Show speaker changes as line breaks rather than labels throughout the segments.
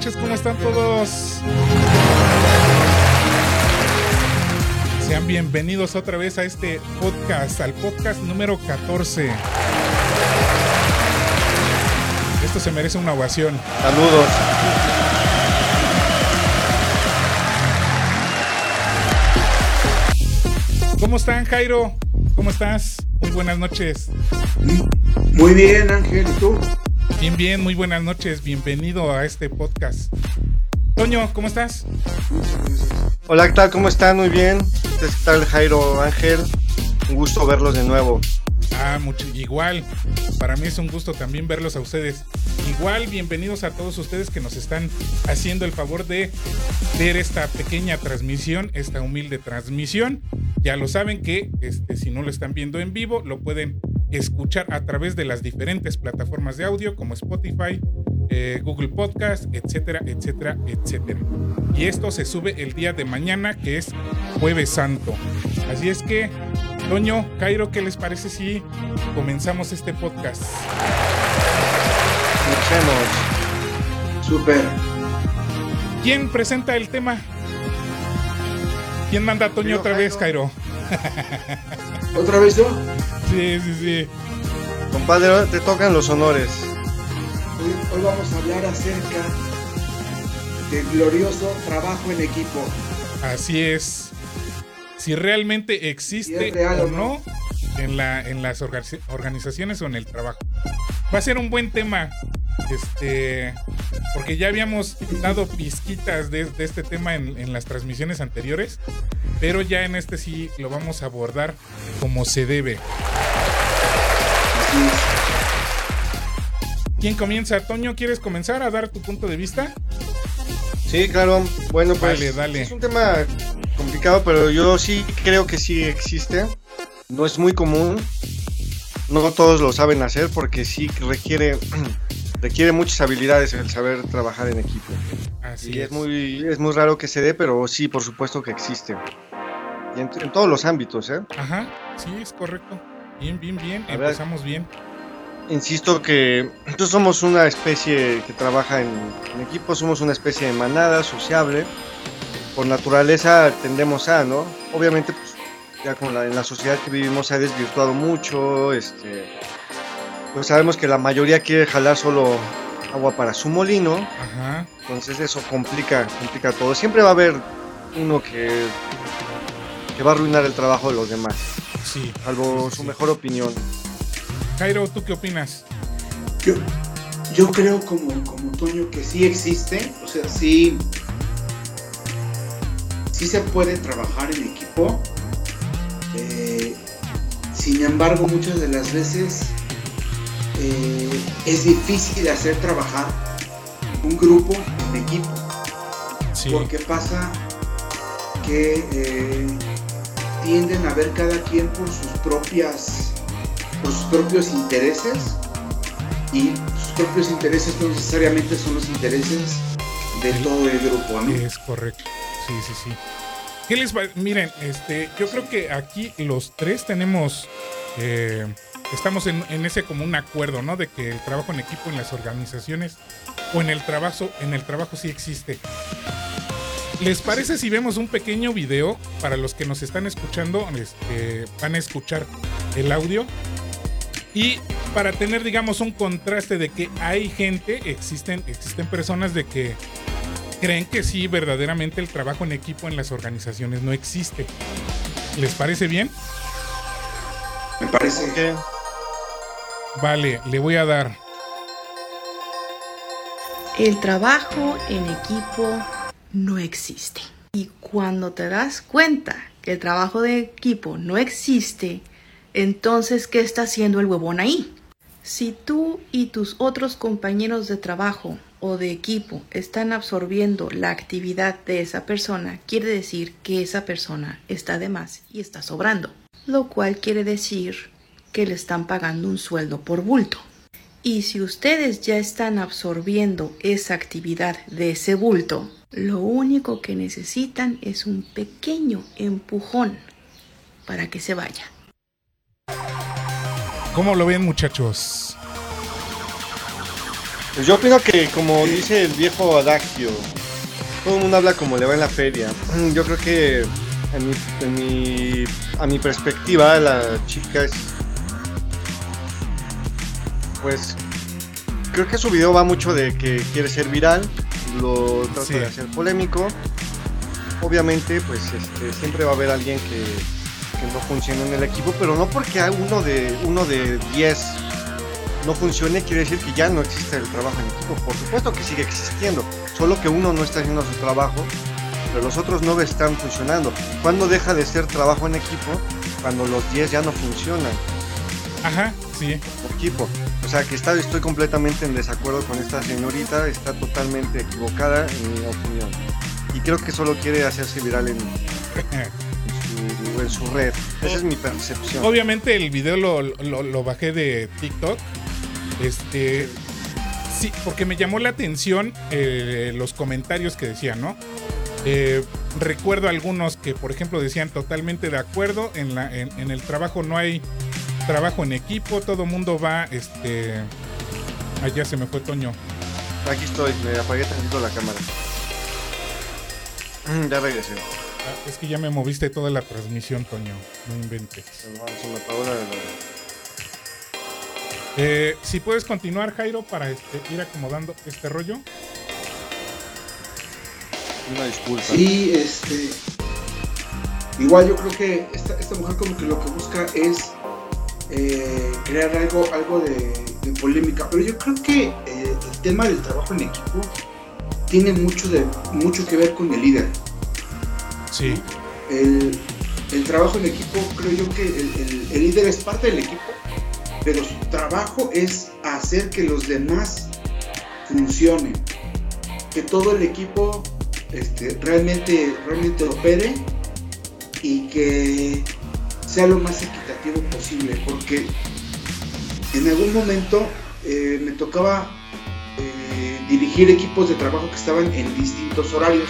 Noches, ¿cómo están todos? Sean bienvenidos otra vez a este podcast, al podcast número 14. Esto se merece una ovación.
Saludos.
¿Cómo están, Jairo? ¿Cómo estás? Muy buenas noches.
Muy bien, Ángel, ¿y tú?
Bien, bien, muy buenas noches. Bienvenido a este podcast. Toño, ¿cómo estás?
Hola, ¿qué tal? ¿Cómo están? Muy bien. ¿Qué tal, Jairo Ángel? Un gusto verlos de nuevo.
Ah, mucho, igual. Para mí es un gusto también verlos a ustedes. Igual, bienvenidos a todos ustedes que nos están haciendo el favor de ver esta pequeña transmisión, esta humilde transmisión. Ya lo saben que este, si no lo están viendo en vivo, lo pueden escuchar a través de las diferentes plataformas de audio como Spotify, eh, Google Podcast, etcétera, etcétera, etcétera. Y esto se sube el día de mañana, que es Jueves Santo. Así es que, Toño, Cairo, ¿qué les parece si comenzamos este podcast?
Escuchemos.
Súper.
¿Quién presenta el tema? ¿Quién manda a Toño otra vez. Cairo?
¿Otra vez yo?
Sí, sí, sí.
Compadre, te tocan los honores.
Hoy, hoy vamos a hablar acerca del glorioso trabajo en equipo.
Así es. Si realmente existe
real
o
o
no en, la, en las orga- organizaciones o en el trabajo. Va a ser un buen tema. Este. Porque ya habíamos dado pizquitas de, de este tema en, en las transmisiones anteriores. Pero ya en este sí lo vamos a abordar como se debe. ¿Quién comienza? Toño, ¿quieres comenzar a dar tu punto de vista?
Sí, claro. Bueno, pues
Dale, dale.
es un tema complicado, pero yo sí creo que sí existe. No es muy común. No todos lo saben hacer porque sí requiere requiere muchas habilidades el saber trabajar en equipo.
Así
Y es muy es muy raro que se dé, pero sí, por supuesto que existe. Y en, en todos los ámbitos, ¿eh?
Ajá, sí, es correcto. Bien, bien, bien. Empezamos bien.
Insisto que nosotros somos una especie que trabaja en, en equipo, somos una especie de manada sociable. Por naturaleza tendemos a, ¿no? Obviamente, pues, ya con la, en la sociedad que vivimos se ha desvirtuado mucho. Este, pues sabemos que la mayoría quiere jalar solo agua para su molino.
Ajá.
Entonces eso complica, complica todo. Siempre va a haber uno que, que va a arruinar el trabajo de los demás,
Sí.
salvo
Sí,
su
sí.
mejor opinión.
Jairo, ¿tú qué opinas?
Yo, yo creo como, como Toño que sí existe, o sea, sí, sí se puede trabajar en equipo. eh, sin embargo, muchas de las veces eh, es difícil hacer trabajar un grupo en equipo.
Sí.
Porque pasa que eh, tienden a ver cada quien por sus propias, por sus propios intereses y sus propios intereses no necesariamente son los intereses de todo el grupo, ¿no?
Es correcto. Sí, sí, sí. ¿Qué les va? Miren, este, yo creo que aquí los tres tenemos, eh, estamos en, en ese como un acuerdo, ¿no? De que el trabajo en equipo en las organizaciones o en el trabajo, en el trabajo sí existe. ¿Les parece si vemos un pequeño video para los que nos están escuchando? Este, van a escuchar el audio y para tener, digamos, un contraste de que hay gente, existen, existen personas de que creen que sí, verdaderamente el trabajo en equipo en las organizaciones no existe. ¿Les parece bien?
Me parece
¿Qué?
Vale, le voy a dar.
El trabajo en equipo no existe. Y cuando te das cuenta que el trabajo de equipo no existe, entonces ¿qué está haciendo el huevón ahí? Si tú y tus otros compañeros de trabajo o de equipo están absorbiendo la actividad de esa persona, quiere decir que esa persona está de más y está sobrando, lo cual quiere decir que le están pagando un sueldo por bulto. Y si ustedes ya están absorbiendo esa actividad de ese bulto, lo único que necesitan es un pequeño empujón para que se vaya.
¿Cómo lo ven muchachos?
Pues yo opino que como dice el viejo adagio, todo el mundo habla como le va en la feria. Yo creo que en mi, en mi- a mi perspectiva la chica es pues creo que su video va mucho de que quiere ser viral, lo trata
Sí.
de hacer polémico. Obviamente pues este, siempre va a haber alguien que, que no funcione en el equipo, pero no porque uno de uno de 10 no funcione quiere decir que ya no existe el trabajo en equipo. Por supuesto que sigue existiendo, solo que uno no está haciendo su trabajo, pero los otros 9 están funcionando. ¿Cuándo deja de ser trabajo en equipo? Cuando los 10 ya no funcionan
Ajá, sí.
equipo. O sea que estoy completamente en desacuerdo con esta señorita, está totalmente equivocada en mi opinión. Y creo que solo quiere hacerse viral en, su, red. Esa es mi percepción.
Obviamente el video lo, bajé de TikTok. Este. Sí, porque me llamó la atención eh, los comentarios que decían, ¿no? Eh, recuerdo algunos que, por ejemplo, decían totalmente de acuerdo. En el trabajo no hay trabajo en equipo, todo mundo va, este. Allá se me fue Toño.
Aquí estoy, me apagué tantito la cámara. Mm, Ya regresé.
Ah, es que ya me moviste toda la transmisión, Toño. No inventes.
No, se me apagó la- la-
Eh, si puedes continuar, Jairo, para este, ir acomodando este rollo.
Una disculpa.
Sí, este. Igual yo creo que esta, esta mujer como que lo que busca es eh, crear algo, algo de, de polémica. Pero yo creo que eh, el tema del trabajo en equipo tiene mucho, de, mucho que ver con el líder.
Sí,
El, el trabajo en equipo, creo yo que el, el- el líder es parte del equipo, pero su trabajo es hacer que los demás funcionen, que todo el equipo este, realmente, realmente opere y que sea lo más equitativo posible, porque en algún momento eh, me tocaba eh, dirigir equipos de trabajo que estaban en distintos horarios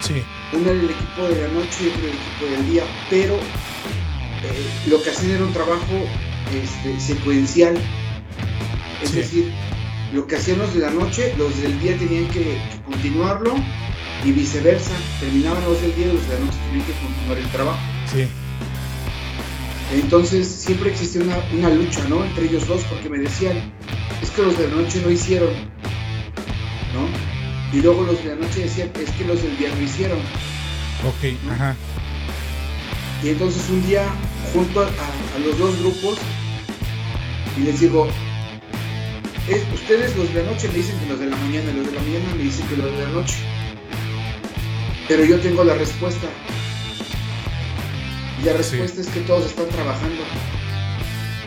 sí,
uno era el equipo de la noche y otro el equipo del día, pero eh, lo que hacían era un trabajo este, secuencial. Es
Sí.
decir, lo que hacían los de la noche, los del día tenían que, que continuarlo y viceversa. Terminaban los del día y los de la noche tenían que continuar el trabajo.
sí.
Entonces siempre existía una, una lucha, ¿no? Entre ellos dos, porque me decían, es que los de la noche no hicieron, ¿no? Y luego los de la noche decían, es que los del día no hicieron.
Ok, ajá.
Y entonces un día junto a, a- a los dos grupos y les digo, "Es- ustedes los de la noche me dicen que los de la mañana, los de la mañana me dicen que los de la noche. Pero yo tengo la respuesta. Y la respuesta es que todos están trabajando.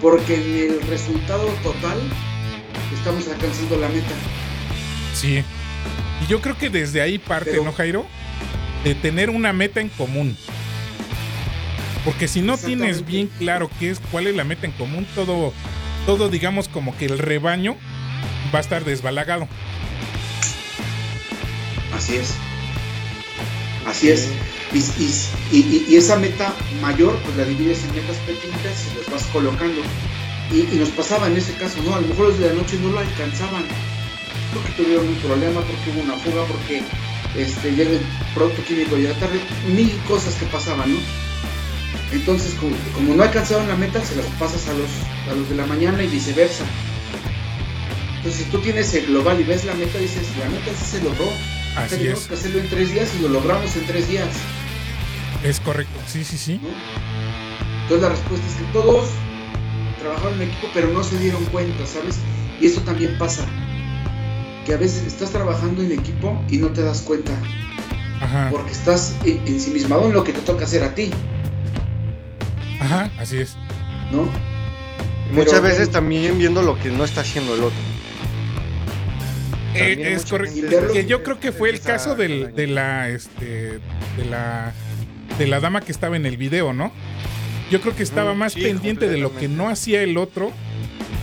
Porque en el resultado total estamos alcanzando la meta.
Sí. Y yo creo que desde ahí parte,
Pero-
¿no, Jairo? De tener una meta en común. Porque si no tienes bien claro qué es, cuál es la meta en común, todo, todo digamos como que el rebaño va a estar desbalagado.
Así es. Así es. Y, y- y- y esa meta mayor, pues la divides en metas pequeñitas y las vas colocando. Y, y nos pasaba en ese caso, ¿no? A lo mejor los de la noche no lo alcanzaban. Porque tuvieron un problema, porque hubo una fuga, porque este, llega el producto químico llega tarde, mil cosas que pasaban, ¿no? Entonces, como, no alcanzaron la meta, se las pasas a los, a los de la mañana y viceversa. Entonces, si tú tienes el global y ves la meta, dices, la meta sí se logró.
Así
Tenemos
es.
que hacerlo en tres días y lo logramos en tres días.
Es correcto. Sí, sí, sí.
¿no? Entonces la respuesta es que todos trabajaron en equipo, pero no se dieron cuenta, ¿sabes? Y eso también pasa. Que a veces estás trabajando en equipo y no te das cuenta,
Ajá.
porque estás en- ensimismado en lo que te toca hacer a ti,
Ajá, así es.
¿no?
Muchas
Pero-
veces también viendo lo que no está haciendo el otro.
Eh, es correcto. Que yo creo que fue el caso del, de la este de la de la dama que estaba en el video, ¿no? Yo creo que estaba más pendiente de lo que no hacía el otro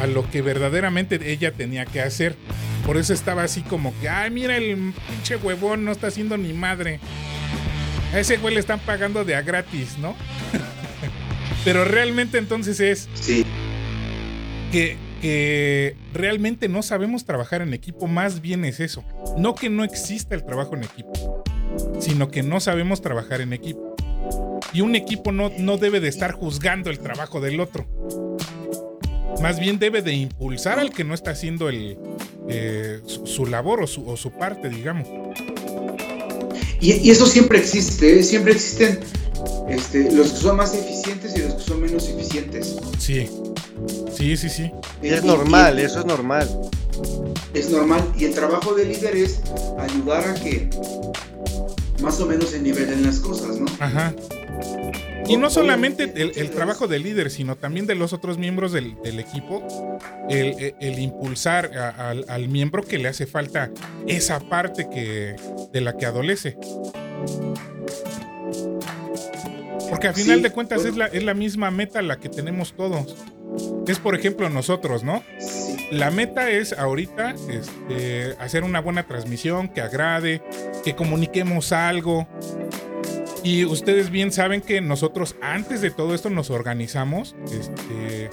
a lo que verdaderamente ella tenía que hacer. Por eso estaba así como que, ay, mira el pinche huevón, no está haciendo ni madre. A ese güey le están pagando de a gratis, ¿no? Pero realmente entonces es
sí.
que, que realmente no sabemos trabajar en equipo, más bien es eso. No que no exista el trabajo en equipo, sino que no sabemos trabajar en equipo. Y un equipo no, no debe de estar juzgando el trabajo del otro. Más bien debe de impulsar al que no está haciendo el, eh, su, labor o su, o su, parte, digamos.
Y, eso siempre existe, ¿eh? siempre existen este, los que son más eficientes y los que son menos eficientes.
Sí, sí, sí, sí.
Y es normal, eso es normal.
Es normal. Y el trabajo del líder es ayudar a que más o menos se nivelen las cosas, ¿no?
Ajá. Y no solamente el, trabajo del líder, sino también de los otros miembros del, equipo, el, impulsar al miembro que le hace falta esa parte que, de la que adolece. Porque al final de cuentas es, la, es la misma meta la que tenemos todos. Es por ejemplo nosotros, ¿no? La meta es ahorita este, hacer una buena transmisión que agrade, que comuniquemos algo, y ustedes bien saben que nosotros antes de todo esto nos organizamos, este,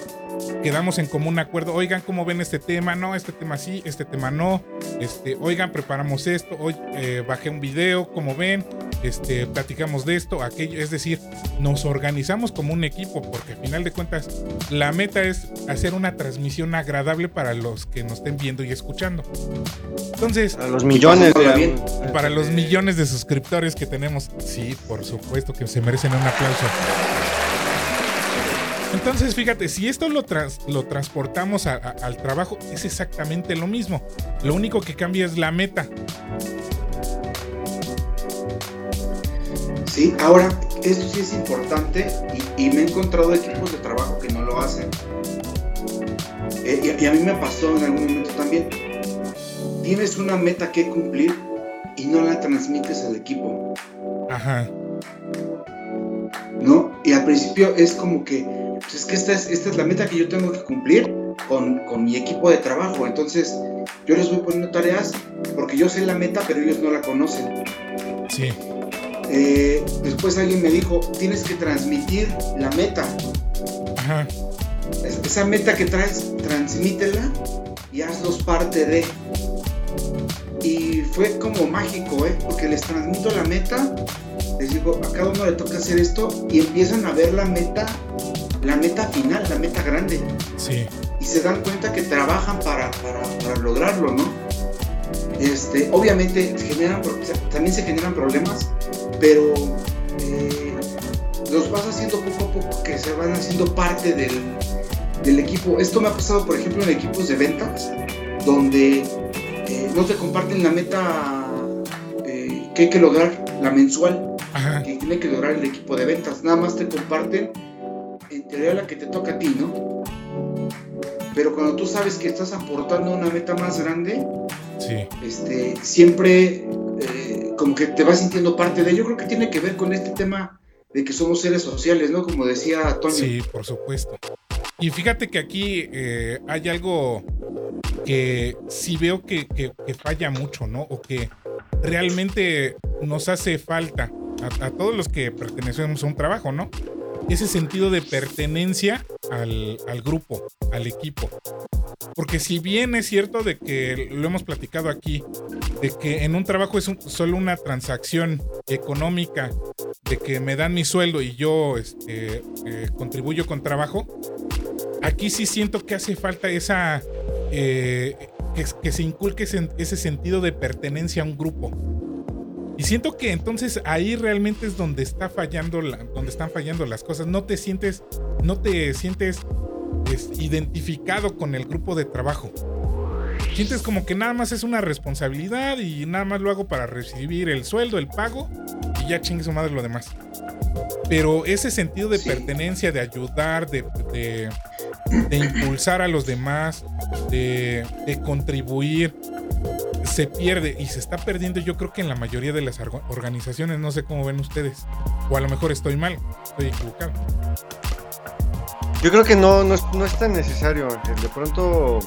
quedamos en común acuerdo, oigan cómo ven este tema, no, este tema sí, este tema no, este, oigan, preparamos esto, hoy eh, bajé un video, como ven, este, platicamos de esto, aquello, es decir, nos organizamos como un equipo, porque al final de cuentas la meta es hacer una transmisión agradable para los que nos estén viendo y escuchando. Entonces,
para los millones de,
para los millones de suscriptores que tenemos, sí, por supuesto que se merecen un aplauso. Entonces, fíjate, si esto lo, lo transportamos al trabajo, es exactamente lo mismo. Lo único que cambia es la meta.
Sí, ahora, esto sí es importante y, me he encontrado equipos de trabajo que no lo hacen. Eh, y, a mí me pasó en algún momento también. Tienes una meta que cumplir y no la transmites al equipo.
Ajá.
¿No? Y al principio es como que, pues es que esta es, esta es la meta que yo tengo que cumplir con, con mi equipo de trabajo. Entonces, yo les voy poniendo tareas porque yo sé la meta, pero ellos no la conocen.
Sí.
Eh, después alguien me dijo, tienes que transmitir la meta.
Ajá.
esa meta que traes, transmítela y hazlos parte de. Y fue como mágico, ¿eh? Porque les transmito la meta, les digo, a cada uno le toca hacer esto y empiezan a ver la meta, la meta final, la meta grande.
Sí.
Y se dan cuenta que trabajan para, para, para lograrlo, ¿no? Este, obviamente generan, también se generan problemas pero eh, los vas haciendo poco a poco que se van haciendo parte del, equipo. Esto me ha pasado, por ejemplo, en equipos de ventas, donde eh, no te comparten la meta eh, que hay que lograr, la mensual, que tiene que lograr el equipo de ventas. Nada más te comparten en teoría la que te toca a ti, ¿no? Pero cuando tú sabes que estás aportando una meta más grande, este, siempre como que te vas sintiendo parte de. Yo creo que tiene que ver con este tema de que somos seres sociales, ¿no? Como decía Toño.
Sí, por supuesto. Y fíjate que aquí eh, hay algo que sí veo que, falla mucho, ¿no? O que realmente nos hace falta a, todos los que pertenecemos a un trabajo, ¿no? Ese sentido de pertenencia al, al grupo, al equipo. Porque si bien es cierto de que lo hemos platicado aquí, de que en un trabajo es solo una transacción económica, de que me dan mi sueldo y yo este, eh, contribuyo con trabajo, aquí sí siento que hace falta esa, eh, que, se inculque ese, sentido de pertenencia a un grupo. Y siento que entonces ahí realmente es donde está fallando donde están fallando las cosas. No te sientes, no te sientes identificado con el grupo de trabajo. Sientes como que nada más es una responsabilidad y nada más lo hago para recibir el sueldo, el pago y ya chingue su madre lo demás. Pero ese sentido de pertenencia, de ayudar, de, de, impulsar a los demás, de, de contribuir, se pierde y se está perdiendo yo creo que en la mayoría de las organizaciones, no sé cómo ven ustedes, o a lo mejor estoy mal, estoy equivocado.
Yo creo que no, no, es, tan necesario, De pronto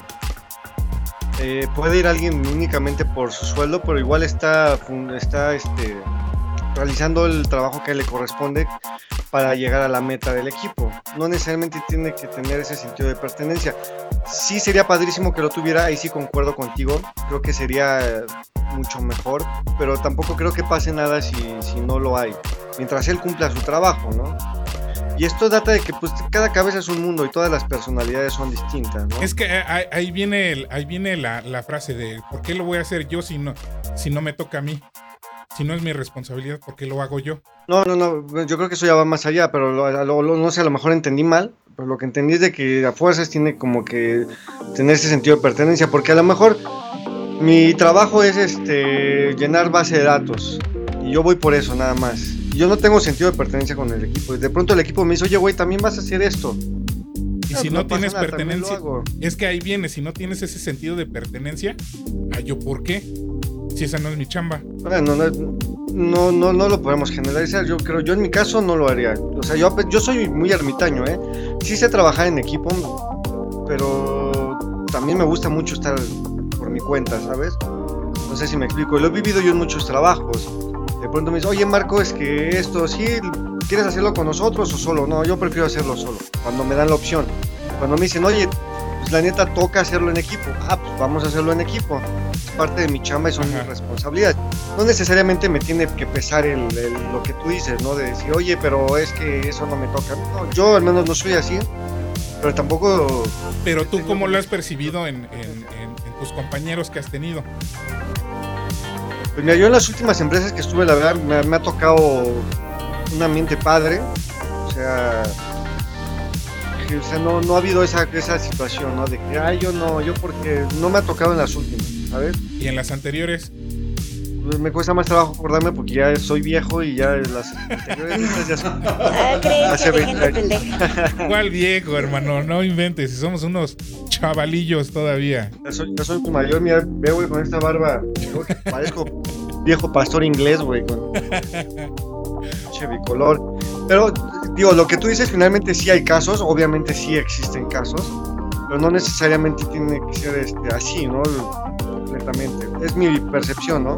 eh, puede ir alguien únicamente por su sueldo, pero igual está, está este, realizando el trabajo que le corresponde para llegar a la meta del equipo. No necesariamente tiene que tener ese sentido de pertenencia. Sí sería padrísimo que lo tuviera, ahí sí concuerdo contigo, creo que sería mucho mejor, pero tampoco creo que pase nada si, si no lo hay, mientras él cumpla su trabajo, ¿no? Y esto data de que pues cada cabeza es un mundo y todas las personalidades son distintas, ¿no?
Es que eh, ahí, viene, ahí viene la, la, frase de ¿por qué lo voy a hacer yo si no, si no me toca a mí? Si no es mi responsabilidad, ¿por qué lo hago yo?
No, no, no, yo creo que eso ya va más allá, pero no sé, a lo mejor entendí mal, pero lo que entendí es de que a fuerzas tiene como que tener ese sentido de pertenencia, porque a lo mejor mi trabajo es este llenar base de datos y yo voy por eso nada más. Yo no tengo sentido de pertenencia con el equipo. De pronto el equipo me dice, oye, güey, también vas a hacer esto.
Y si no, tienes pertenencia, es que ahí viene, si no tienes ese sentido de pertenencia, ¿a yo por qué? si esa no es mi chamba.
Bueno, no, no, no, lo podemos generalizar. Yo creo, yo en mi caso no lo haría. O sea, yo, yo soy muy ermitaño, ¿eh? Sí sé trabajar en equipo, pero también me gusta mucho estar por mi cuenta, ¿sabes? No sé si me explico. Lo he vivido yo en muchos trabajos. De pronto me dice, oye Marco, es que esto, sí, ¿quieres hacerlo con nosotros o solo? No, yo prefiero hacerlo solo, cuando me dan la opción. Cuando me dicen, oye, pues la neta toca hacerlo en equipo. Ah, pues vamos a hacerlo en equipo. Es parte de mi chamba y son mis responsabilidades. No necesariamente me tiene que pesar el, lo que tú dices, ¿no? De decir, oye, pero es que eso no me toca. No, yo al menos no soy así, pero tampoco...
Pero tú, ¿cómo lo has percibido en, tus compañeros que has tenido?
Pues mira, yo en las últimas empresas que estuve, la verdad, me, ha tocado un ambiente padre. O sea, o sea, no, no ha habido esa, esa situación, ¿no? De que, ay, yo no, yo porque no me ha tocado en las últimas, ¿sabes?
¿Y en las anteriores?
Pues me cuesta más trabajo acordarme porque ya soy viejo y ya las anteriores ya son. Ah,
hace 20 años. ¿Cuál viejo, hermano? No inventes, somos unos chavalillos todavía.
Ya soy, mayor, mira, veo, güey, con esta barba. Parezco viejo pastor inglés, güey, con. Bicolor. Pero digo, lo que tú dices, finalmente sí hay casos, obviamente sí existen casos, pero no necesariamente tiene que ser este, así, ¿no? Completamente. Es mi percepción, ¿no?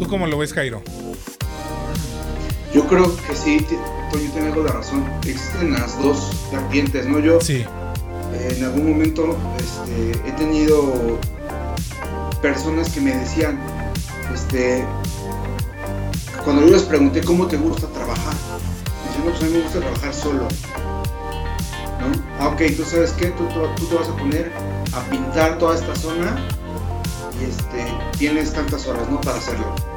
¿Tú cómo lo ves, Jairo?
Yo creo que sí, Toño tiene algo de razón. Existen las dos vertientes, ¿no? Yo
sí.
en algún momento este, he tenido personas que me decían, este, cuando yo les pregunté cómo te gusta trabajar, pues a mí me gusta trabajar solo. ¿no? Ah, ok, tú sabes qué, tú, tú, te vas a poner a pintar toda esta zona y este, tienes tantas horas, ¿no? Para hacerlo.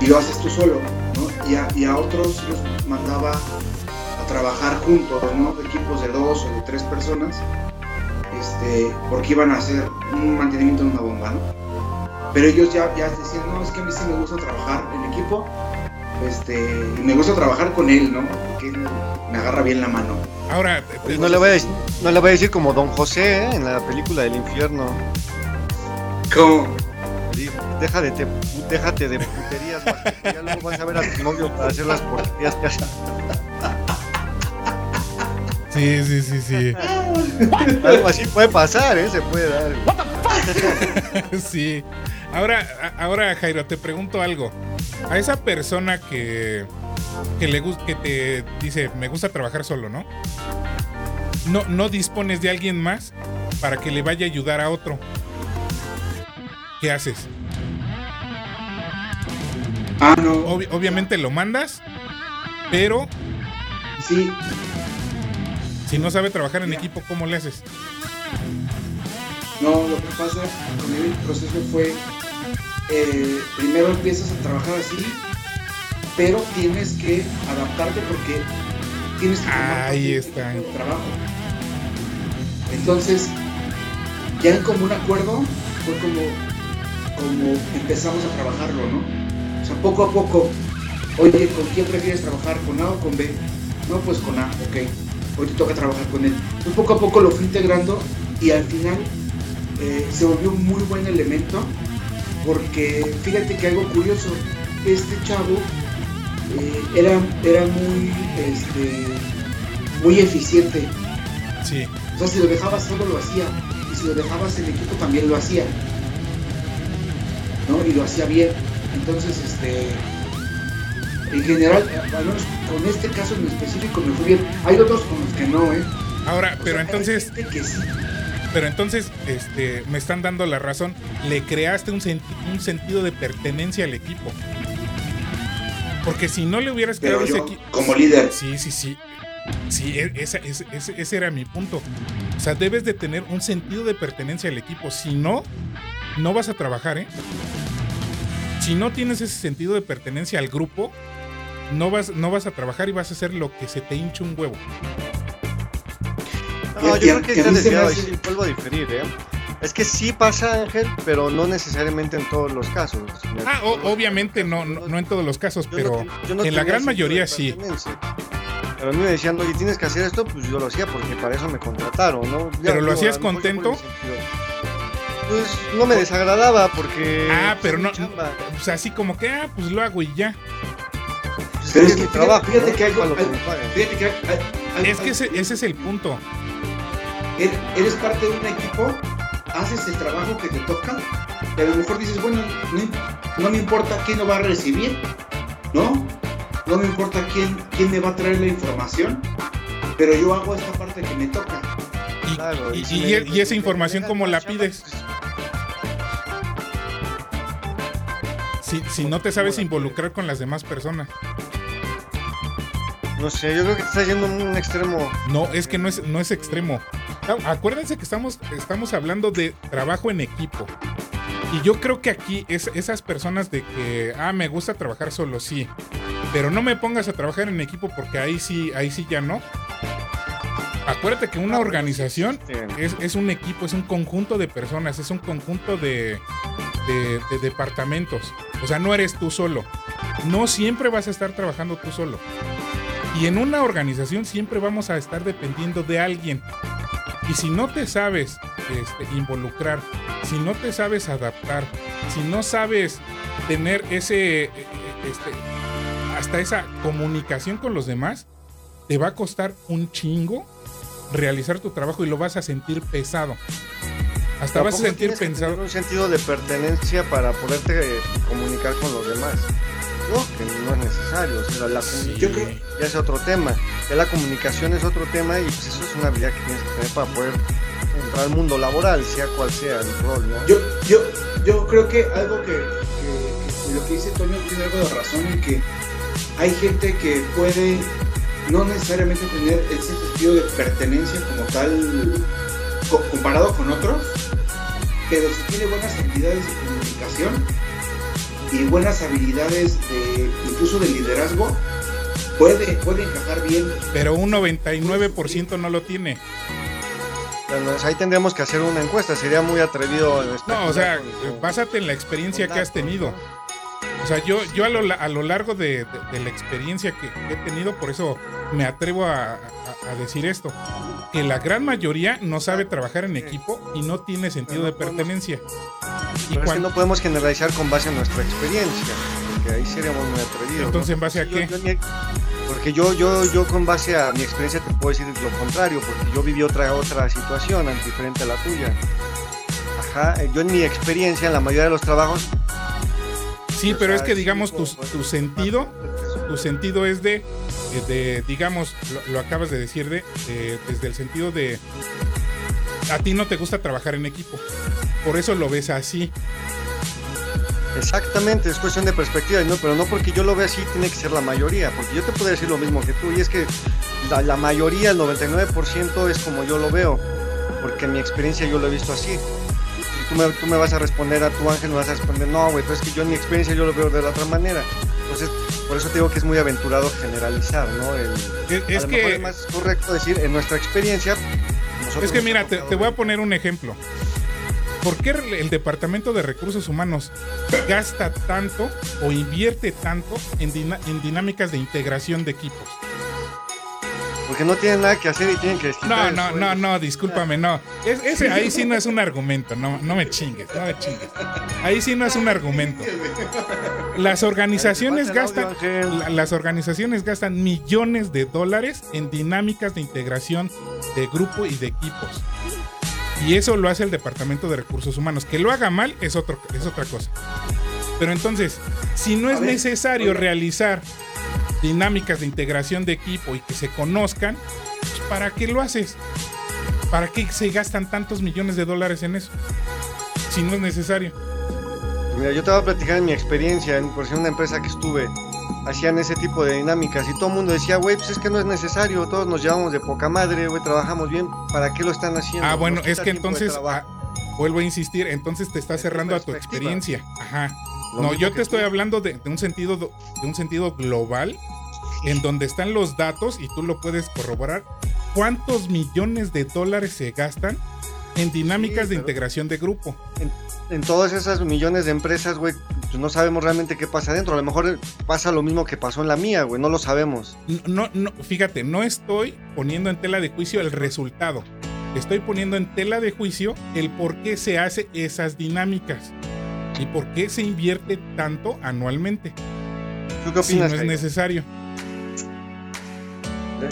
Y lo haces tú solo, ¿no? Y a, y a otros los mandaba a trabajar juntos, ¿no? Equipos de dos o de tres personas, este, porque iban a hacer un mantenimiento de una bomba, ¿no? Pero ellos ya, ya decían, no, es que a mí sí me gusta trabajar en equipo este, me gusta trabajar con él, ¿no? Porque me agarra bien la mano.
Ahora,
pues no, le voy a decir, no le voy a decir como Don José ¿eh? en la película del infierno.
¿Cómo?
Deja de te, déjate de puterías, ya luego vas a ver a tu novio para hacer las porquerías que hace.
Sí, sí, sí, sí.
Algo así puede pasar, ¿eh? Se puede dar.
sí. Ahora, ahora, Jairo, te pregunto algo. A esa persona que, que le que te dice, me gusta trabajar solo, ¿no? No, no dispones de alguien más para que le vaya a ayudar a otro. ¿Qué haces?
Ah, no.
obviamente lo mandas, pero.
Sí.
Si no sabe trabajar en equipo, ¿cómo le haces?
No, lo que pasa con el proceso fue eh, primero empiezas a trabajar así, pero tienes que adaptarte porque tienes que
Ahí está.
el trabajo. Entonces, ya en común acuerdo fue como, como empezamos a trabajarlo, ¿no? O sea, poco a poco, oye, ¿con quién prefieres trabajar? ¿Con A o con B? No, pues con A, ok. Hoy te toca trabajar con él. Pues poco a poco lo fui integrando y al final eh, se volvió un muy buen elemento porque fíjate que algo curioso, este chavo eh, era, era muy, este, muy eficiente.
Sí.
O sea, si lo dejabas solo lo hacía. Y si lo dejabas en equipo también lo hacía. ¿No? Y lo hacía bien. Entonces, este. En general, al menos con este caso en específico me fue bien. Hay otros con los que no, ¿eh?
Ahora,
O
pero
sea, hay
entonces,
gente que sí.
pero entonces, este, me están dando la razón. Le creaste un, senti- un sentido de pertenencia al equipo. Porque si no le hubieras creado ese equipo.
como líder,
Sí, sí, sí. Sí, e- esa- ese, ese- ese era mi punto. O sea, debes de tener un sentido de pertenencia al equipo. Si no, no vas a trabajar, ¿eh? Si no tienes ese sentido de pertenencia al grupo, no vas, no vas a trabajar y vas a hacer lo que se te hinche un huevo.
No, yo creo que está desviado,
hace-
sí, vuelvo a diferir, ¿eh? Es que sí pasa, Ángel, pero no necesariamente en todos los casos.
Ah, o- obviamente no, no, no en todos los casos,
Yo
pero
no
en la gran mayoría sí.
Pero a mí me decían, oye, tienes que hacer esto, pues yo lo hacía porque para eso me contrataron, ¿no? Ya,
¿Pero lo
digo,
hacías
yo Pues no me desagradaba porque.
Ah,
pues,
pero no. sea, así como que, ah, pues lo hago y ya.
Pues
Pero
es
que
trabajo.
fíjate
¿no?
que algo- fíjate que hay- hay-
Es que ese, ese es el punto.
er- eres parte de un equipo, haces el trabajo que te toca, y a lo mejor dices, bueno, no, me importa quién lo va a recibir, ¿no? No me importa quién, quién me va a traer la información, pero yo hago esta parte que me toca.
Y,
Claro,
y-
si
esa información,
dejan
¿cómo
más
la pides? Si, si no te sabes involucrar con las demás personas.
No sé, yo creo que te está yendo a un extremo.
No, es que no es, no es extremo. Ah, Acuérdense que estamos, estamos hablando de trabajo en equipo. Y yo creo que aquí es, esas personas de que, ah, me gusta trabajar solo, sí. Pero no me pongas a trabajar en equipo porque ahí sí, ahí sí ya no. Acuérdate que una organización
Este,
es, es un equipo, es un conjunto de personas, es un conjunto de, de- de departamentos. O sea, no eres tú solo. No siempre vas a estar trabajando tú solo. Y en una organización siempre vamos a estar dependiendo de alguien. Y si no te sabes este, involucrar, si no te sabes adaptar, si no sabes tener ese, eh, eh, este, hasta esa comunicación con los demás, te va a costar un chingo realizar tu trabajo y lo vas a sentir pesado. Hasta vas a sentir
tienes que
pensado.
tener un sentido de pertenencia para poderte eh, comunicar con los demás. No, que no es necesario. O sea, la
Sí.
comunicación
Yo creo,
ya es otro tema. Ya la comunicación es otro tema y pues eso es una habilidad que tienes que tener para poder entrar al mundo laboral, sea cual sea el rol, ¿no?
yo, yo, yo creo que algo que, que- que lo que dice Toño tiene algo de razón en que hay gente que puede no necesariamente tener ese sentido de pertenencia como tal co- comparado con otros, pero si tiene buenas habilidades de comunicación y buenas habilidades de incluso de liderazgo, puede, puede encajar bien.
Pero un 99% no lo tiene.
Bueno, pues ahí tendríamos que hacer una encuesta. Sería muy atrevido.
No, o sea,
con-
básate en la experiencia que has tenido.
¿no?
O sea, yo, yo a, lo, a lo largo de, de- de la experiencia que he tenido, por eso me atrevo a, a- decir esto, que la gran mayoría no sabe trabajar en equipo y no tiene sentido de pertenencia. Y
Pero es que
cuando,
no podemos generalizar con base en nuestra experiencia, porque ahí seríamos muy atrevidos.
entonces,
¿no?
¿en base a
Yo-
qué?
yo ni- porque yo, yo, yo con base a mi experiencia te puedo decir lo contrario, porque yo viví otra, otra situación diferente a la tuya. Ajá, eh, yo en mi experiencia, en la mayoría de los trabajos...
Sí,
o
pero es que digamos tu,
pues,
tu
pues,
sentido,
pues,
tu sentido es de, de digamos, lo, acabas de decir, de, de- desde el sentido de, a ti no te gusta trabajar en equipo. Por eso lo ves así.
Exactamente, es cuestión de perspectiva, ¿no? pero no porque yo lo vea así tiene que ser la mayoría, porque yo te podría decir lo mismo que tú, y es que la, mayoría, el 99% es como yo lo veo, porque en mi experiencia yo lo he visto así. Tú me, tú me vas a responder a tu ángel, me vas a responder, no, güey, pues es que yo en mi experiencia yo lo veo de la otra manera. Entonces, por eso te digo que es muy aventurado generalizar, ¿no? El,
Es,
lo mejor
que
es más correcto decir, en nuestra experiencia, nosotros
Es que mira, te, voy a poner un ejemplo. ¿Por qué el Departamento de Recursos Humanos gasta tanto o invierte tanto en dinámicas de integración de equipos?
Porque no tienen nada que hacer y tienen que
No, no, no, no, discúlpame, no. ese ahí sí no es un argumento, no, no me chingues, no me chingues. Ahí sí no es un argumento. Las organizaciones gastan las organizaciones gastan millones de dólares en dinámicas de integración de grupo y de equipos. Y eso lo hace el Departamento de Recursos Humanos. Que lo haga mal es, otro, es otra cosa. Pero entonces, si no es necesario realizar dinámicas de integración de equipo y que se conozcan, pues, ¿para qué lo haces? ¿Para qué se gastan tantos millones de dólares en eso? Si no es necesario.
Mira, yo te voy a platicar en mi experiencia, en, por si una empresa que estuve, hacían ese tipo de dinámicas y todo el mundo decía, güey, pues es que no es necesario, todos nos llevamos de poca madre, güey, trabajamos bien, ¿para qué lo están haciendo?
Ah, bueno, es que entonces, ah, vuelvo a insistir, entonces te estás cerrando a tu experiencia. Ajá. No, yo te estoy hablando de, un sentido de un sentido global en donde están los datos y tú lo puedes corroborar. ¿Cuántos millones de dólares se gastan en dinámicas de integración de grupo?
En, todas esas millones de empresas, güey, pues no sabemos realmente qué pasa adentro. A lo mejor pasa lo mismo que pasó en la mía, güey, no lo sabemos.
No, no, fíjate, no estoy poniendo en tela de juicio el resultado. Estoy poniendo en tela de juicio el por qué se hace esas dinámicas y por qué se invierte tanto anualmente.
¿Tú qué opinas?
Si no es necesario.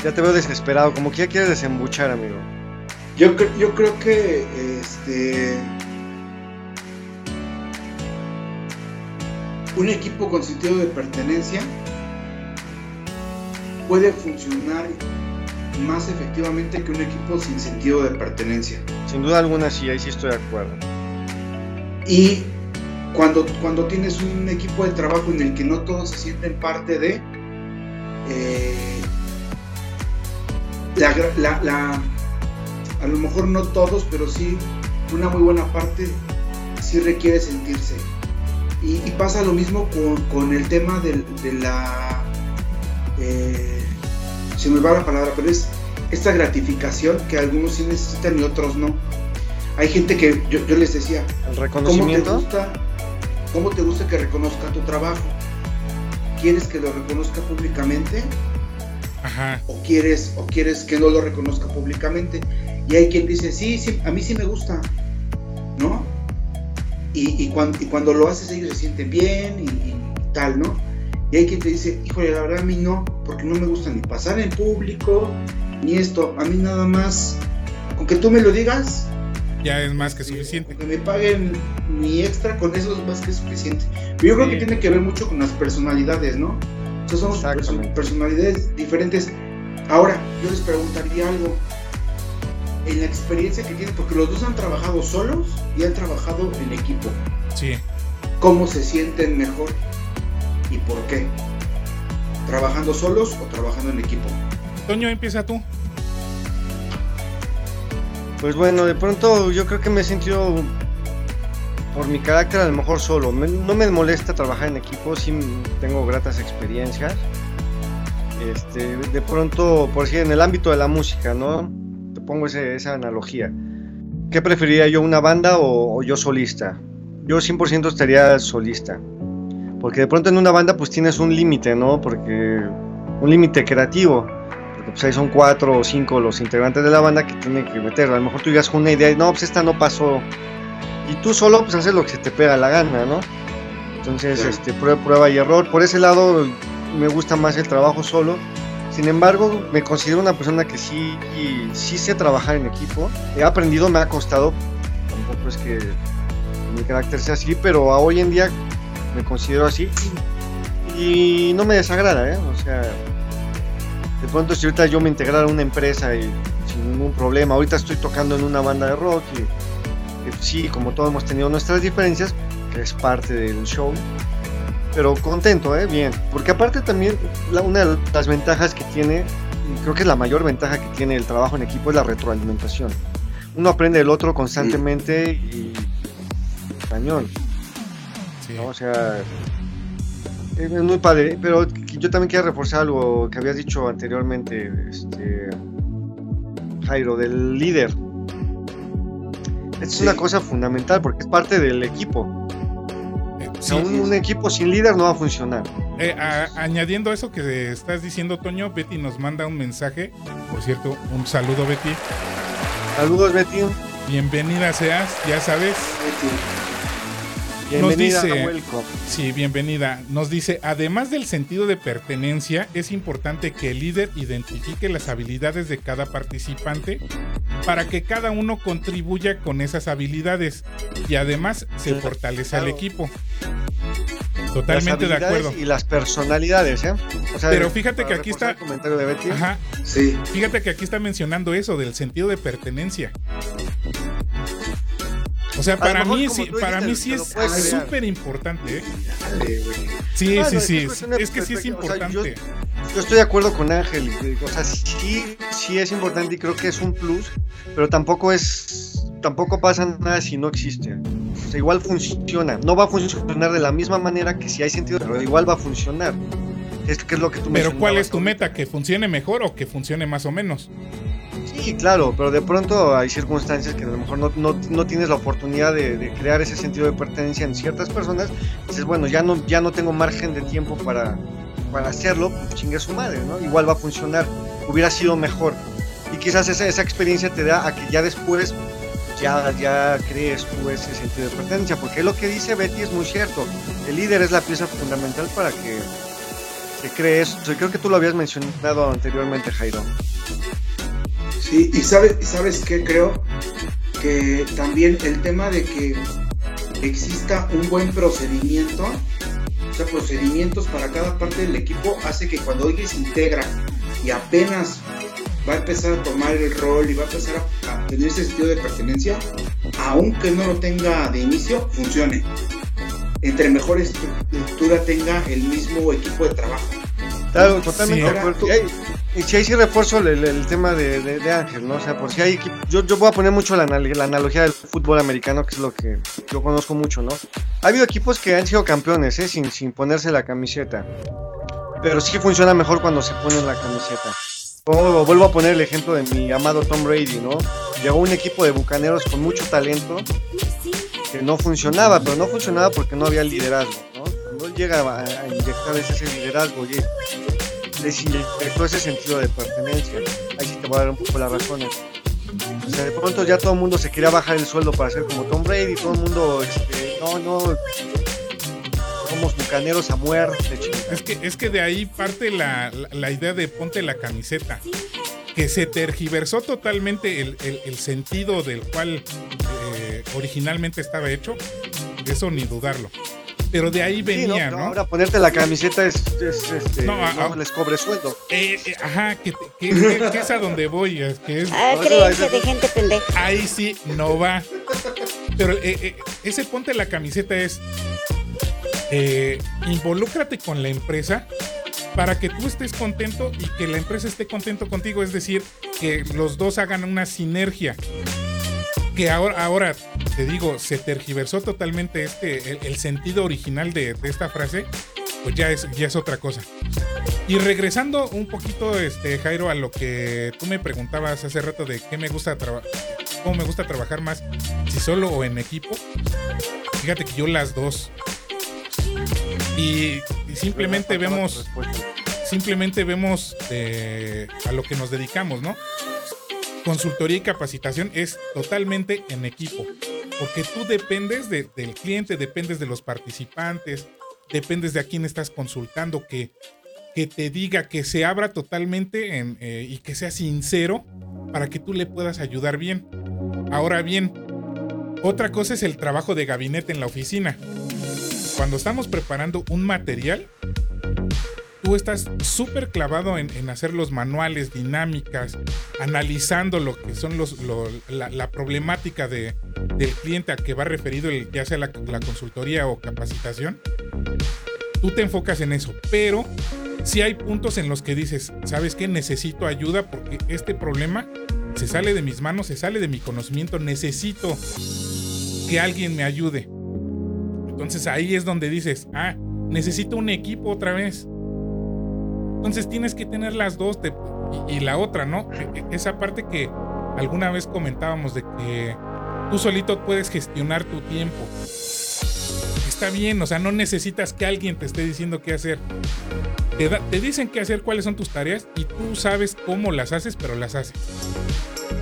Ya te veo desesperado, como que ya quieres desembuchar, amigo.
Yo, yo creo que este un equipo con sentido de pertenencia puede funcionar más efectivamente que un equipo sin sentido de pertenencia.
Sin duda alguna sí, ahí sí estoy de acuerdo.
Y cuando, cuando tienes un equipo de trabajo en el que no todos se sienten parte de, eh, la, a lo mejor no todos, pero sí una muy buena parte sí requiere sentirse. Y, pasa lo mismo con, el tema de, la... Eh, se me va la palabra, pero es esta gratificación que algunos sí necesitan y otros no. Hay gente que yo, les decía,
¿El reconocimiento?
¿cómo te, gusta, ¿cómo te gusta que reconozca tu trabajo? ¿Quieres que lo reconozca públicamente? O quieres, o quieres que no lo reconozca públicamente. Y hay quien dice, sí, sí, a mí sí me gusta, ¿no? Y, cuando, cuando lo haces ellos se sienten bien y, tal, ¿no? Y hay quien te dice, híjole, la verdad a mí no, porque no me gusta ni pasar en público, ni esto, a mí nada más, con que tú me lo digas.
Ya es más que suficiente.
Que me paguen mi extra, con eso es más que suficiente. Pero yo creo que tiene que ver mucho con las personalidades, ¿no? somos personalidades diferentes. Ahora, yo les preguntaría algo. En la experiencia que tienen, porque los dos han trabajado solos y han trabajado en equipo.
Sí.
¿Cómo se sienten mejor y por qué? ¿Trabajando solos o trabajando en equipo?
Toño, empieza tú.
Pues bueno, de pronto yo creo que me he sentido por mi carácter a lo mejor solo. no me molesta trabajar en equipo, sí tengo gratas experiencias. Este, de pronto, por decir, en el ámbito de la música, ¿no? Te pongo esa analogía. ¿Qué preferiría yo, una banda o, yo solista? Yo 100% estaría solista. Porque de pronto en una banda pues tienes un límite, ¿no? Porque un límite creativo. Porque pues ahí son cuatro o cinco los integrantes de la banda que tienen que meter. A lo mejor tú con una idea y no, pues esta no pasó y tú solo pues haces lo que se te pega la gana, ¿no? Entonces, este, prueba, prueba y error. Por ese lado me gusta más el trabajo solo. Sin embargo, me considero una persona que sí, sí sé trabajar en equipo. He aprendido, me ha costado. Tampoco es que mi carácter sea así, pero hoy en día me considero así. Y no me desagrada, ¿eh? O sea, de pronto si ahorita yo me integrara a una empresa y sin ningún problema, ahorita estoy tocando en una banda de rock y sí, como todos hemos tenido nuestras diferencias, que es parte del show, pero contento, ¿eh? Bien, porque aparte también una de las ventajas que tiene, creo que es la mayor ventaja que tiene el trabajo en equipo es la retroalimentación. Uno aprende del otro constantemente y español. O sea, es muy padre, pero yo también quiero reforzar algo que habías dicho anteriormente, este, Jairo, del líder es una cosa fundamental porque es parte del equipo. un, equipo sin líder no va a funcionar.
Eh, añadiendo eso que estás diciendo, Toño, Betty nos manda un mensaje. Por cierto, un saludo, Betty.
Saludos, Betty.
Bienvenida seas, ya sabes.
Bienvenida,
Nos dice, sí, bienvenida. Nos dice, además del sentido de pertenencia, es importante que el líder identifique las habilidades de cada participante para que cada uno contribuya con esas habilidades y además se fortalece al equipo. Totalmente de acuerdo.
Y las personalidades, ¿eh?
Pero fíjate que aquí está.
comentario de Betty.
Ajá. Sí. Fíjate que aquí está mencionando eso del sentido de pertenencia. O sea, para mí, sí, para mí sí es súper importante. ¿eh? Sí, sí, sí. Es, que sí es importante.
yo, estoy de acuerdo con Ángel. O sea, sí, sí es importante y creo que es un plus, pero tampoco es, tampoco pasa nada si no existe. O sea, igual funciona. No va a funcionar de la misma manera que si hay sentido, pero igual va a funcionar. Es que es lo que tú
Pero ¿cuál es tu meta? ¿Que funcione mejor o que funcione más o menos?
Sí, claro, pero de pronto hay circunstancias que a lo mejor no, tienes la oportunidad de, crear ese sentido de pertenencia en ciertas personas. Dices, bueno, ya no, ya no tengo margen de tiempo para, para hacerlo, pues chingue su madre, ¿no? Igual va a funcionar, hubiera sido mejor. Y quizás esa, esa experiencia te da a que ya después ya, ya crees tú ese sentido de pertenencia, porque lo que dice Betty es muy cierto. El líder es la pieza fundamental para que se cree eso. Creo que tú lo habías mencionado anteriormente, Jairo.
Sí, y sabes, sabes qué creo que también el tema de que exista un buen procedimiento, o sea, procedimientos para cada parte del equipo, hace que cuando alguien se integra y apenas va a empezar a tomar el rol y va a empezar a, tener ese sentido de pertenencia, aunque no lo tenga de inicio, funcione. Entre mejor estructura tenga el mismo equipo de trabajo.
Claro, totalmente de. Y si hay sí refuerzo el, tema de, Ángel, ¿no? O sea, por si hay yo, yo voy a poner mucho la, la, analogía del fútbol americano, que es lo que yo conozco mucho, ¿no? Ha habido equipos que han sido campeones, ¿eh? Sin, sin ponerse la camiseta. Pero sí funciona mejor cuando se ponen la camiseta. O, vuelvo a poner el ejemplo de mi amado Tom Brady, ¿no? Llegó un equipo de bucaneros con mucho talento que no funcionaba, pero no funcionaba porque no había liderazgo, ¿no? Cuando llega a, inyectar ese liderazgo y todo ese sentido de pertenencia. Ahí sí te voy a dar un poco las razones. O sea, de pronto ya todo el mundo se quería bajar el sueldo para ser como Tom Brady, todo el mundo, este, no, no, somos bucaneros a muerte.
Es que, es que de ahí parte la, idea de ponte la camiseta, que se tergiversó totalmente el, sentido del cual eh, originalmente estaba hecho, eso ni dudarlo. Pero de ahí venía, no,
Ahora ponerte la camiseta es, este, no, les cobre sueldo.
Eh, eh, ajá, que, es a donde voy. Es que es,
ah, creencia de gente pendeja.
Ahí sí no va. Pero eh, ese ponte la camiseta es involúcrate con la empresa para que tú estés contento y que la empresa esté contento contigo. Es decir, que los dos hagan una sinergia que ahora, ahora te digo, se tergiversó totalmente este, el, sentido original de, esta frase, pues ya es, ya es otra cosa. Y regresando un poquito, este, Jairo, a lo que tú me preguntabas hace rato de qué me gusta trabajar, cómo me gusta trabajar más, si solo o en equipo. Fíjate que yo las dos. Y, simplemente vemos, simplemente vemos eh, a lo que nos dedicamos, ¿no? consultoría y capacitación es totalmente en equipo, porque tú dependes del cliente, dependes de los participantes, dependes de a quién estás consultando, que, que te diga, que se abra totalmente eh, y que sea sincero para que tú le puedas ayudar bien. Ahora bien, otra cosa es el trabajo de gabinete en la oficina. Cuando estamos preparando un material, tú estás súper clavado en, hacer los manuales, dinámicas, analizando lo que son los, la, problemática de, del cliente a que va referido, el, ya sea la, consultoría o capacitación, tú te enfocas en eso. Pero si hay puntos en los que dices, ¿sabes qué? Necesito ayuda porque este problema se sale de mis manos, se sale de mi conocimiento, necesito que alguien me ayude. Entonces ahí es donde dices, ah, necesito un equipo otra vez. Entonces tienes que tener las dos y, la otra, ¿no? E, e, esa parte que alguna vez comentábamos de que tú solito puedes gestionar tu tiempo. está bien, o sea, no necesitas que alguien te esté diciendo qué hacer. Te, dicen qué hacer, cuáles son tus tareas y tú sabes cómo las haces, pero las haces.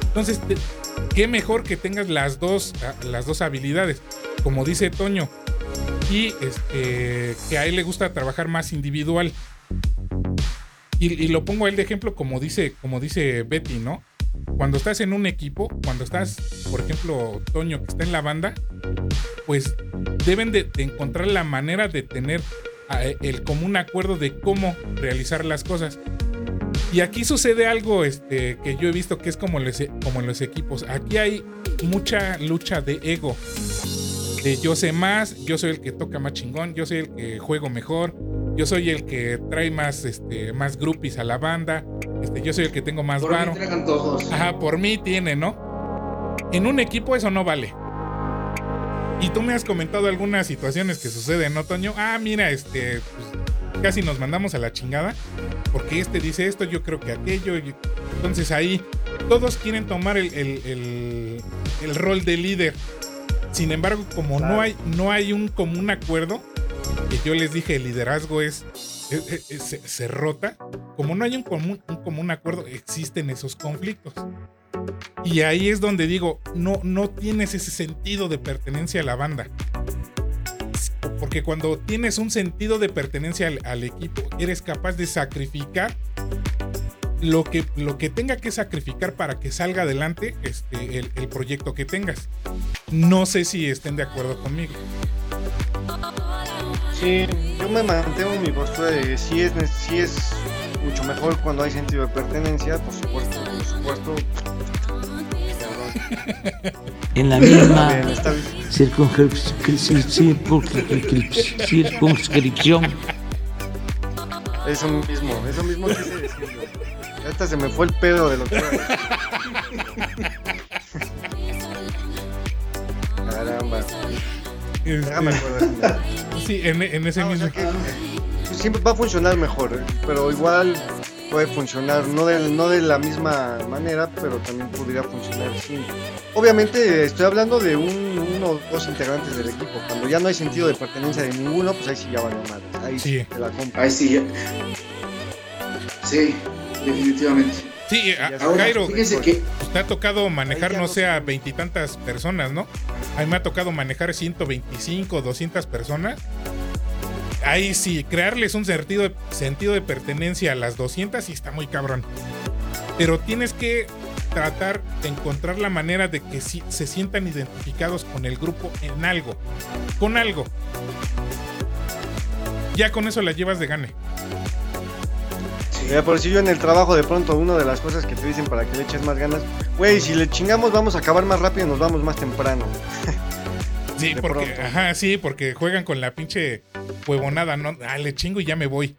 Entonces, te- qué mejor que tengas las dos, las dos habilidades. Como dice Toño, y este, que a él le gusta trabajar más individual. Y, y lo pongo él de ejemplo como dice, como dice Betty, ¿no? Cuando estás en un equipo, cuando estás, por ejemplo, Toño, que está en la banda, pues deben de, de encontrar la manera de tener ah, el común acuerdo de cómo realizar las cosas. Y aquí sucede algo este, que yo he visto que es como, los- como en los equipos. Aquí hay mucha lucha de ego. De yo sé más, yo soy el que toca más chingón, yo soy el que juego mejor, yo soy el que trae más, este, más groupies a la banda, este, yo soy el que tengo más
Por
varo.
entregan todos.
Ajá, por mí tiene, ¿no? En un equipo eso no vale. Y tú me has comentado algunas situaciones que suceden, ¿no, Toño? Ah, mira, este, pues, casi nos mandamos a la chingada. Porque este dice esto, yo creo que aquello. y- Entonces ahí todos quieren tomar el, el- el- el rol de líder. Sin embargo, como no hay, no hay un común acuerdo, que yo les dije, el liderazgo es, se, rota. Como no hay un común, un común acuerdo, existen esos conflictos. Y ahí es donde digo, no, no tienes ese sentido de pertenencia a la banda. Porque cuando tienes un sentido de pertenencia al, al equipo, eres capaz de sacrificar lo que, lo que tenga que sacrificar para que salga adelante este, el, el proyecto que tengas. No sé si estén de acuerdo conmigo.
Sí, yo me mantengo en mi postura de que sí es, sí es mucho mejor cuando hay sentido de pertenencia, por supuesto, por supuesto.
En la misma circunscripción.
Eso mismo, eso mismo quise decir. güey. Hasta se me fue el pedo de lo que. Caramba.
Este, sí, en, en ese
No, o
mismo.
sea que, pues, siempre va a funcionar mejor, ¿eh? pero igual puede funcionar, no de, no de la misma manera, pero también podría funcionar sí. Obviamente estoy hablando de un, uno o dos integrantes del equipo. Cuando ya no hay sentido de pertenencia de ninguno, pues ahí sí ya van madre. Ahí sí,
Sí.
te la compro.
Ahí sí. ya. Sí, definitivamente.
Sí, a-
Ahora,
Jairo,
fíjense que
te ha tocado manejar, no
no
sé, a veintitantas personas, ¿no? A mí me ha tocado manejar 125, 200 personas. Ahí sí, crearles un sentido de, sentido de pertenencia a las 200 sí está muy cabrón. Pero tienes que tratar de encontrar la manera de que sí, se sientan identificados con el grupo en algo. Con algo. Ya con eso la llevas de gane.
Mira, por si yo en el trabajo de pronto una de las cosas que te dicen para que le eches más ganas, güey, si le chingamos vamos a acabar más rápido y nos vamos más temprano.
Sí,
De
porque,
pronto.
ajá, sí, porque juegan con la pinche huevonada, ¿no? Ah, le chingo y ya me voy.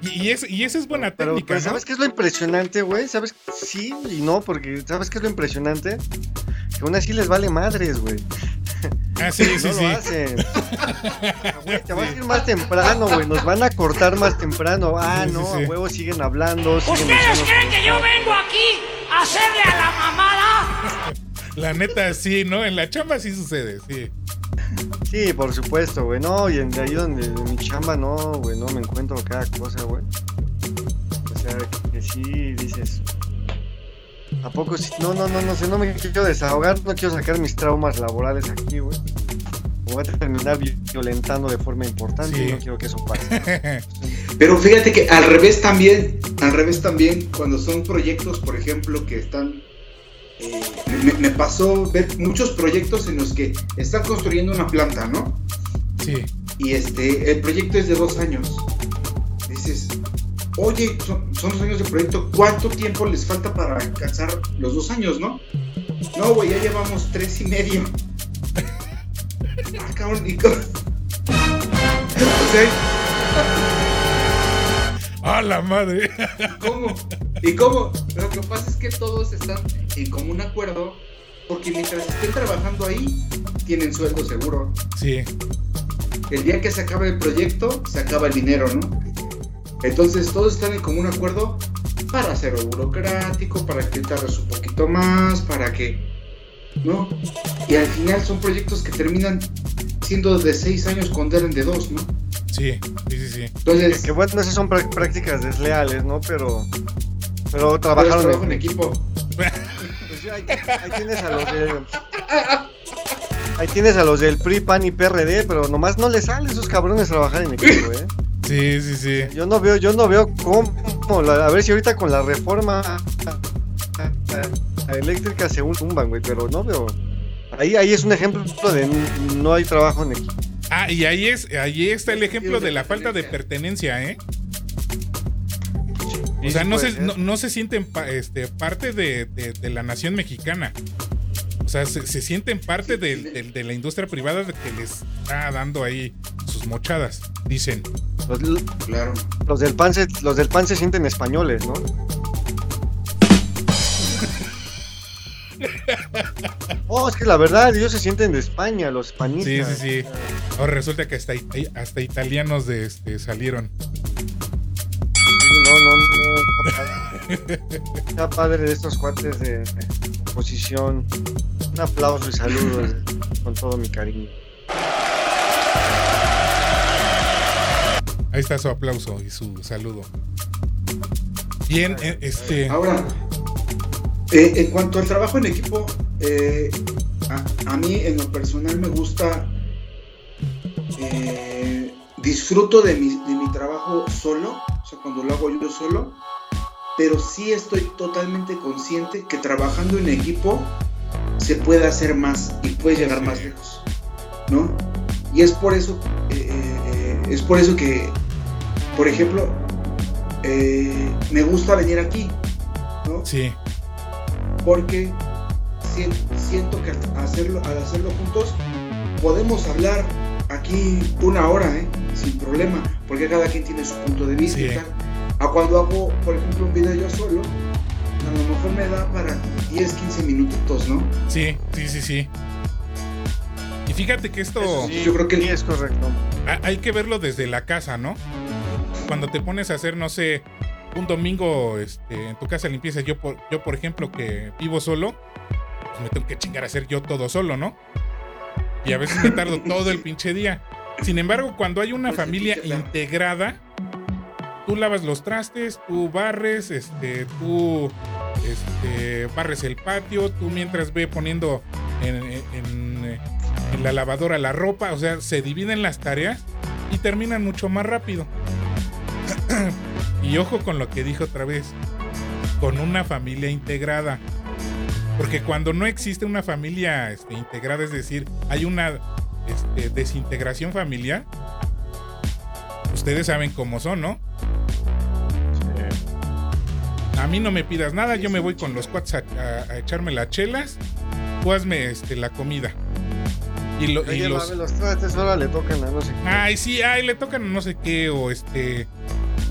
Y, y, es, y esa es buena
Pero,
técnica,
pero
¿no?
¿sabes qué es lo impresionante, güey? ¿Sabes? Sí y no, porque ¿sabes qué es lo impresionante? Que aún así les vale madres, güey.
Ah, sí,
no
sí,
lo
sí.
hacen. Güey, te vas a ir más temprano, güey. Nos van a cortar más temprano. Ah,
Sí, sí,
no,
sí.
a huevo siguen hablando. siguen
¿Ustedes creen que yo vengo aquí a hacerle a la mamada?
La neta, sí, ¿no? En la chamba sí sucede, sí.
Sí, por supuesto, güey. No, y en de ahí donde de mi chamba no, güey, no me encuentro cada cosa, güey. O sea, que sí dices. ¿A poco sí? No, no, no, no sé, no me quiero desahogar, no quiero sacar mis traumas laborales aquí, güey. Voy a terminar vi- violentando de forma importante
Sí.
y no quiero que eso pase.
Pero fíjate que al revés también, al revés también, cuando son proyectos, por ejemplo, que están... eh, me, me pasó ver muchos proyectos en los que están construyendo una planta, ¿no?
Sí,
Y este, el proyecto es de dos años. Dices, oye, son, son dos años de proyecto, ¿cuánto tiempo les falta para alcanzar los dos años, no? No, güey, ya llevamos tres y medio. Ah, cabrón, y co- O sea,
¡Ah, la madre!
¿Cómo? ¿Y cómo? Lo que pasa es que todos están en común acuerdo porque mientras estén trabajando ahí, tienen sueldo seguro.
Sí,
El día que se acabe el proyecto, se acaba el dinero, ¿no? Entonces todos están en común acuerdo para hacerlo burocrático, para que tardes un poquito más, para que... ¿No? Y al final son proyectos que terminan haciendo de seis años cuando eran de dos, ¿no?
Sí, sí, sí, sí.
Entonces,
Que bueno, esas son prá- prácticas desleales, ¿no? Pero, pero
pero
trabajaron
trabajo en equipo.
Pues ya ahí, ahí tienes a los de. Ahí tienes a los del PRI, PAN y PRD, pero nomás no les sale a esos cabrones trabajar en equipo, ¿eh?
Sí, sí, sí.
Yo no veo, yo no veo cómo. la- a ver si ahorita con la reforma eléctrica se tumban, güey, pero no veo. Ahí, ahí es un ejemplo de no hay trabajo en equipo.
Ah, y ahí es, ahí está el ejemplo de la falta de pertenencia, ¿eh? O sea, no se, no, no se sienten pa- este, parte de, de- de la nación mexicana. O sea, se, se sienten parte de, de- de la industria privada de que les está dando ahí sus mochadas, dicen.
Los,
Claro.
los del PAN se, los del PAN se sienten españoles, ¿no? Oh, es que la verdad, ellos se sienten de España, los
Sí,
panistas.
sí, sí. Ahora resulta que hasta, hasta italianos de, este, salieron.
Sí, no, no, no. Está padre. Está padre de estos cuates de, de oposición. Un aplauso y saludos con todo mi cariño.
Ahí está su aplauso y su saludo. Bien, eh, este.
Ahora, eh, en cuanto al trabajo en equipo, eh, a, a mí en lo personal me gusta, eh, disfruto de mi, de mi trabajo solo, o sea, cuando lo hago yo solo, pero sí estoy totalmente consciente que trabajando en equipo se puede hacer más y puede llegar más lejos, ¿no? Y es por eso, eh, eh, es por eso que, por ejemplo, eh, me gusta venir aquí, ¿no?
Sí,
porque sien- siento que al hacerlo, al hacerlo juntos podemos hablar aquí una hora, ¿eh? sin problema, porque cada quien tiene su punto de vista
Sí.
y tal. A cuando hago, por ejemplo, un video yo solo, a lo mejor me da para 10, 15 minutitos, ¿no?
sí, sí, sí, sí. Y fíjate que esto
Sí,
yo creo que-
sí es correcto.
ha- hay que verlo desde la casa, ¿no? Cuando te pones a hacer, no sé, un domingo este, en tu casa limpieza, yo por, yo por ejemplo que vivo solo, pues me tengo que chingar a hacer yo todo solo, ¿no? Y a veces me tardo todo el pinche día. Sin embargo, cuando hay una
Pues
familia integrada, tú lavas los trastes, tú barres, este, tú este, barres el patio, tú mientras ve poniendo en, en- la lavadora la ropa, o sea, se dividen las tareas y terminan mucho más rápido. y ojo con lo que dijo otra vez, con una familia integrada. Porque cuando no existe una familia este, integrada, es decir, hay una este, desintegración familiar, ustedes saben cómo son, ¿no? A mí no me pidas nada, yo me voy con los cuates a, a- a echarme las chelas, tú hazme este, la comida. Y, lo- y
Oye,
los...
mames, los trastes ahora le tocan a no sé qué.
Ay, sí, ay, le tocan no sé qué, o este.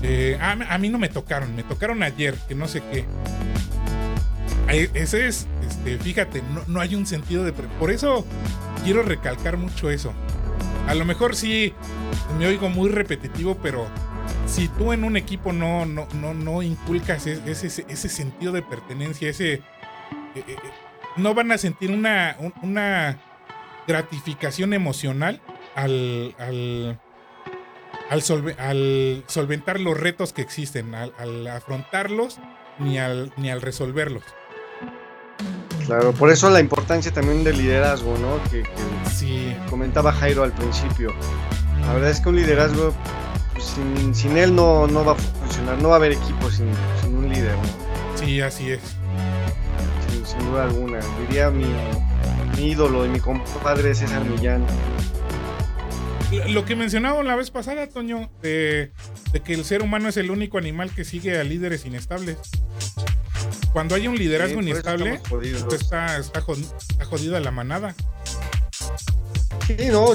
eh, a, a mí no me tocaron, me tocaron ayer, que no sé qué. Ese es, este, fíjate, no, no hay un sentido de. Por eso quiero recalcar mucho eso. A lo mejor sí me oigo muy repetitivo, pero si tú en un equipo no, no, no, no inculcas e- ese, ese, sentido de pertenencia, ese. eh, eh, no van a sentir una, un- una gratificación emocional al, al, al, solve- al solventar los retos que existen, al, al afrontarlos ni al, ni al resolverlos.
Claro, por eso la importancia también del liderazgo, ¿no? Que, que
Sí,
comentaba Jairo al principio. La verdad es que un liderazgo, pues, sin, sin él no, no va a funcionar, no va a haber equipo sin, sin un líder, ¿no?
sí, así es.
sin, sin duda alguna. Diría mi, mi ídolo y mi compadre César Millán.
Lo- Lo que mencionaba la vez pasada, Toño, de, de que el ser humano es el único animal que sigue a líderes inestables. Cuando hay un liderazgo
Sí,
inestable, pues está, está jodida la manada.
Sí, no,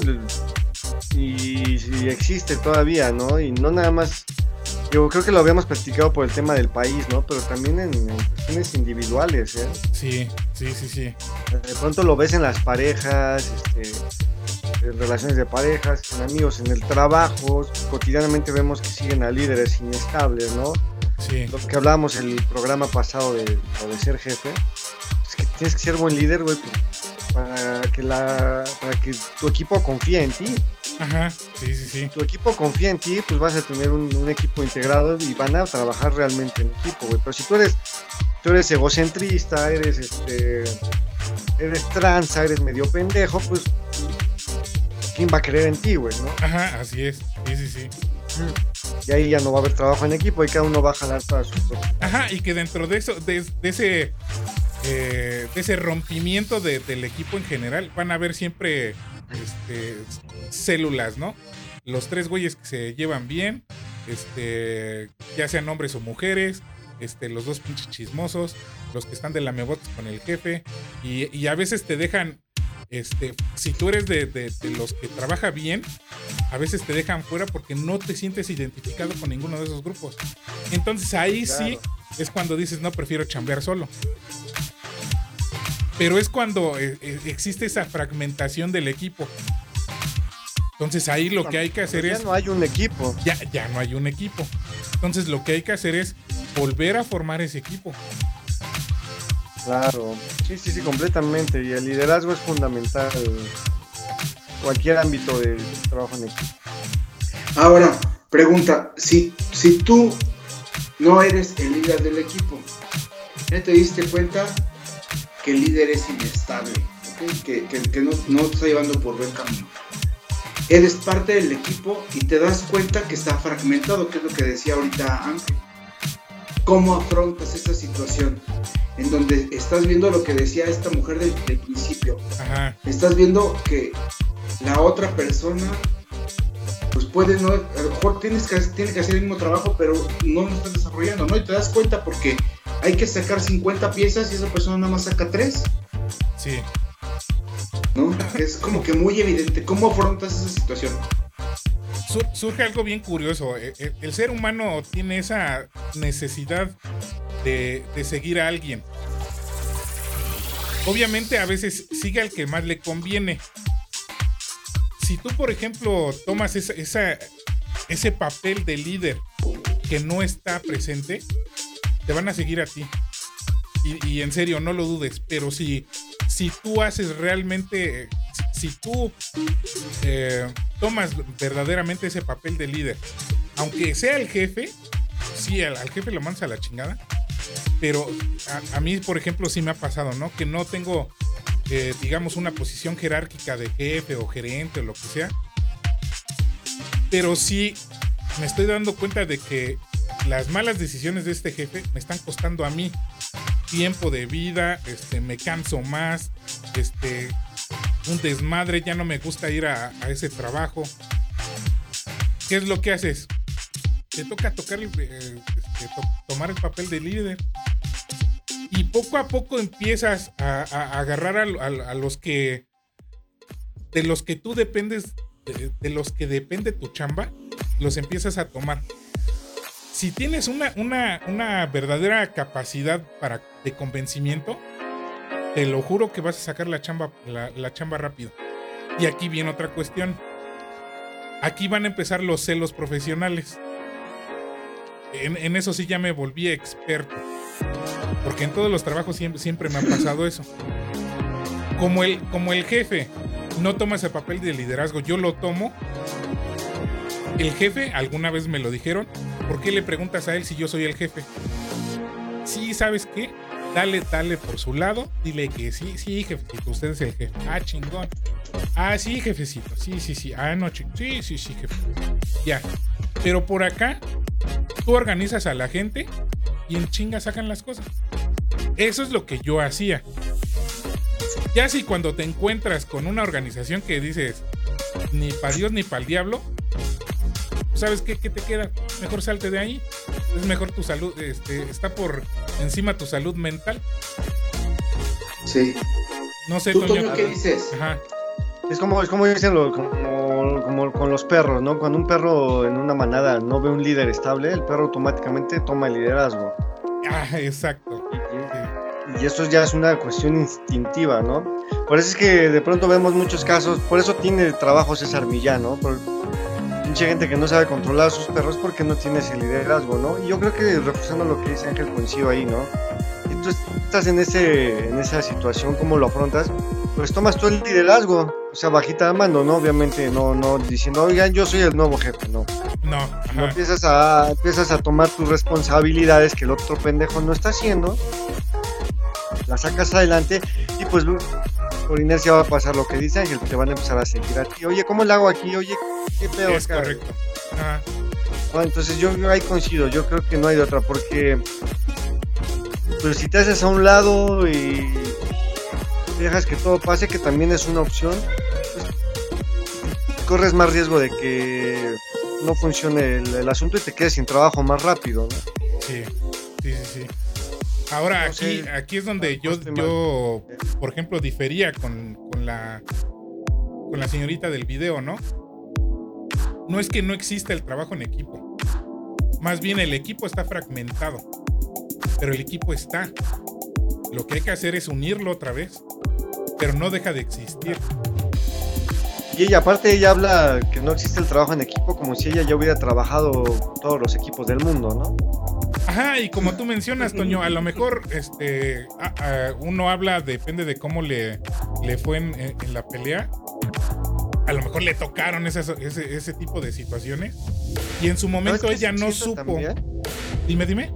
y, y existe todavía, ¿no? Y no nada más, yo creo que lo habíamos platicado por el tema del país, ¿no? Pero también en, en cuestiones individuales, ¿eh?
Sí, sí, sí, sí.
De pronto lo ves en las parejas, este, en relaciones de parejas, en amigos, en el trabajo, cotidianamente vemos que siguen a líderes inestables, ¿no?
Sí,
Lo que hablábamos el programa pasado de, ser jefe, es que tienes que ser buen líder, güey, para que la para que tu equipo confíe en ti.
Ajá, sí, sí, sí.
Tu equipo confía en ti, pues vas a tener un, un equipo integrado y van a trabajar realmente en equipo, güey. Pero si tú eres tú eres egocentrista, eres este eres tranza, eres medio pendejo, pues ¿quién va a creer en ti, güey, no?
Ajá, así es. Sí, sí, sí.
Y ahí ya no va a haber trabajo en equipo y cada uno va a jalar para su propio.
Ajá, y que dentro de eso, de, de ese eh, de ese rompimiento de- del equipo en general, van a haber siempre este, células, ¿no? Los tres güeyes que se llevan bien, este, ya sean hombres o mujeres, este, los dos pinches chismosos, los que están de lamebotes con el jefe, y, y a veces te dejan, este, si tú eres de, de- de los que trabaja bien, a veces te dejan fuera porque no te sientes identificado con ninguno de esos grupos. Entonces ahí sí es cuando dices, no, prefiero chambear solo. Pero es cuando eh, eh, existe esa fragmentación del equipo. Entonces ahí lo que hay que hacer
Ya
es...
no hay un equipo.
Ya, ya no hay un equipo. Entonces lo que hay que hacer es volver a formar ese equipo.
Claro, sí, sí, sí, completamente. Y el liderazgo es fundamental en cualquier ámbito de trabajo en equipo.
Ahora, pregunta, si, si tú no eres el líder del equipo, ya te diste cuenta que el líder es inestable, que, que- que no, no te está llevando por buen camino. Eres parte del equipo y te das cuenta que está fragmentado, que es lo que decía ahorita Ángel. ¿Cómo afrontas esa situación? En donde estás viendo lo que decía esta mujer del, del principio.
Ajá.
Estás viendo que la otra persona pues puede no, a lo mejor tienes que, tiene que hacer el mismo trabajo, pero no lo estás desarrollando, ¿no? Y te das cuenta porque hay que sacar 50 piezas y esa persona nada más saca 3,
Sí.
¿no? Es como que muy evidente. ¿Cómo afrontas esa situación?
Sur- surge algo bien curioso. E- e- El, ser humano tiene esa necesidad de, de seguir a alguien. Obviamente a veces sigue al que más le conviene. Si tú, por ejemplo, tomas esa, esa- ese papel de líder que no está presente, te van a seguir a ti. Y, en serio, no lo dudes. Pero si, si tú haces realmente, si, tú eh, tomas verdaderamente ese papel de líder, aunque sea el jefe, sí, al, jefe lo mandas a la chingada. Pero a, a mí, por ejemplo, sí me ha pasado, ¿no? Que no tengo, eh, digamos, una posición jerárquica de jefe o gerente o lo que sea. Pero sí me estoy dando cuenta de que las malas decisiones de este jefe me están costando a mí tiempo de vida, este, me canso más, este, un desmadre, ya no me gusta ir a, ese trabajo. ¿Qué es lo que haces? Te toca tocar, eh, este, to- tomar el papel de líder. Y poco a poco empiezas a, agarrar a, los que. De los que tú dependes. De, de los que depende tu chamba. Los empiezas a tomar. Si tienes una, una, una verdadera capacidad para, de convencimiento, te lo juro que vas a sacar la chamba, la, la chamba rápido. Y aquí viene otra cuestión. Aquí van a empezar los celos profesionales. En, en eso sí ya me volví experto. Porque en todos los trabajos siempre, siempre me ha pasado eso. Como el, como el jefe no toma ese papel de liderazgo, yo lo tomo. El jefe, alguna vez me lo dijeron, ¿por qué le preguntas a él si yo soy el jefe? Sí, ¿sabes qué? Dale, dale por su lado, dile que sí, sí, jefecito, usted es el jefe. Ah, chingón. Ah, sí, jefecito, sí, sí, sí. Ah, no, sí, sí, sí, jefe. Ya. Pero por acá, tú organizas a la gente y en chinga sacan las cosas. Eso es lo que yo hacía. Ya si cuando te encuentras con una organización que dices ni para Dios ni para el diablo, ¿sabes qué, qué te queda? Mejor salte de ahí. Es mejor tu salud, este, está por encima tu salud mental.
Sí.
No sé,
¿Tú,
Toño.
Toño, qué dices?
Ajá.
Es como, es como dicen lo- como, como con los perros, ¿no? Cuando un perro en una manada no ve un líder estable, el perro automáticamente toma el liderazgo.
Ah, exacto.
Y eso ya es una cuestión instintiva, ¿no? Por eso es que de pronto vemos muchos casos, por eso tiene trabajo César Millán, ¿no? Por mucha gente que no sabe controlar a sus perros porque no tiene ese liderazgo, ¿no? Y yo creo que reforzando lo que dice Ángel coincido ahí, ¿no? Que tú estás en, ese, en esa situación, ¿cómo lo afrontas? Pues tomas tú el liderazgo, o sea, bajita de mando, ¿no? Obviamente, no, no diciendo, oigan, yo soy el nuevo jefe, no.
No,
No empiezas a, empiezas a tomar tus responsabilidades que el otro pendejo no está haciendo, las sacas adelante y pues por inercia va a pasar lo que dice Ángel, te van a empezar a seguir a ti. Oye, ¿cómo le hago aquí? Oye, ¿qué pedo?
Es
acá?"
correcto. Ajá.
No, entonces yo, yo ahí coincido, yo creo que no hay de otra, porque pues si te haces a un lado y dejas que todo pase, que también es una opción, pues, corres más riesgo de que no funcione el, el asunto y te quedes sin trabajo más rápido, ¿no?
Sí, sí, sí, sí. Ahora aquí, aquí es donde yo, yo, por ejemplo, difería con, con la con la señorita del video, ¿no? No es que no exista el trabajo en equipo. Más bien el equipo está fragmentado. Pero el equipo está. Lo que hay que hacer es unirlo otra vez. Pero no deja de existir.
Y ella, aparte, ella habla que no existe el trabajo en equipo como si ella ya hubiera trabajado todos los equipos del mundo, ¿no?
Ajá, y como tú mencionas, Toño, a lo mejor este a- a- uno habla, depende de cómo le, le fue en, en- en la pelea. A lo mejor le tocaron esas- ese, ese tipo de situaciones. Y en su momento
¿Sabes qué
ella no supo.
también?
Dime, dime.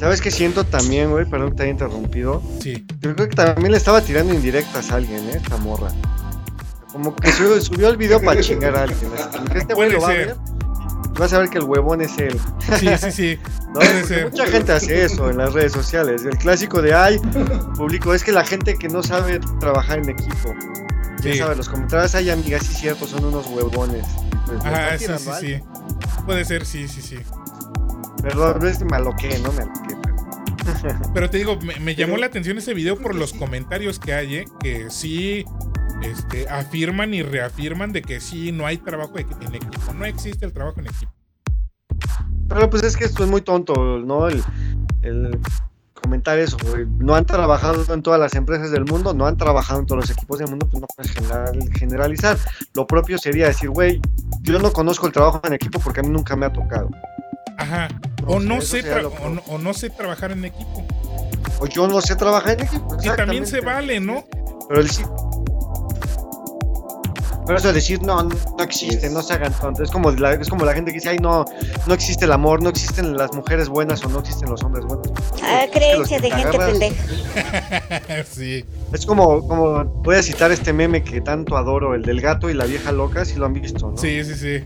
¿Sabes qué siento también, güey? Perdón que te haya interrumpido.
Sí.
Yo creo que también le estaba tirando indirectas a alguien, ¿eh? Esta morra. Como que subió, subió el video para chingar a alguien. así como que este güey lo va a ver. Vas a ver que el huevón es él.
Sí, sí, sí.
¿no? Mucha gente hace eso en las redes sociales. El clásico de ay, público, es que la gente que no sabe trabajar en equipo. Ya sabes, los comentarios, ay, amigas, sí, cierto, son unos huevones. Pues,
Ajá, sí,
tirando
sí, sí. Puede ser, sí, sí, sí.
Perdón, es que me aloqué, ¿no? Me aloqué. pero-
te digo, me, me llamó la atención ese video por los comentarios que hay, ¿eh? que sí este, afirman y reafirman de que sí no hay trabajo en equipo. No existe el trabajo en equipo.
Pero pues es que esto es muy tonto, ¿no? El, el comentar eso, güey. No han trabajado en todas las empresas del mundo, no han trabajado en todos los equipos del mundo, pues no puedes general- generalizar. Lo propio sería decir, güey, yo no conozco el trabajo en equipo porque a mí nunca me ha tocado.
Ajá. O no, sé o, no, o no sé trabajar en equipo.
O yo no sé trabajar en equipo.
Y también se vale, ¿no?
Pero el sí. Pero eso de decir, no, no existe, no se hagan tontos. Es como, la, es como la gente que dice, ay, no, no existe el amor, no existen las mujeres buenas o no existen los hombres buenos.
Ah, creencia de
que te
gente pendeja.
sí.
Es como, como, voy a citar este meme que tanto adoro, el del gato y la vieja loca, si lo han visto, ¿no?
Sí, sí, sí.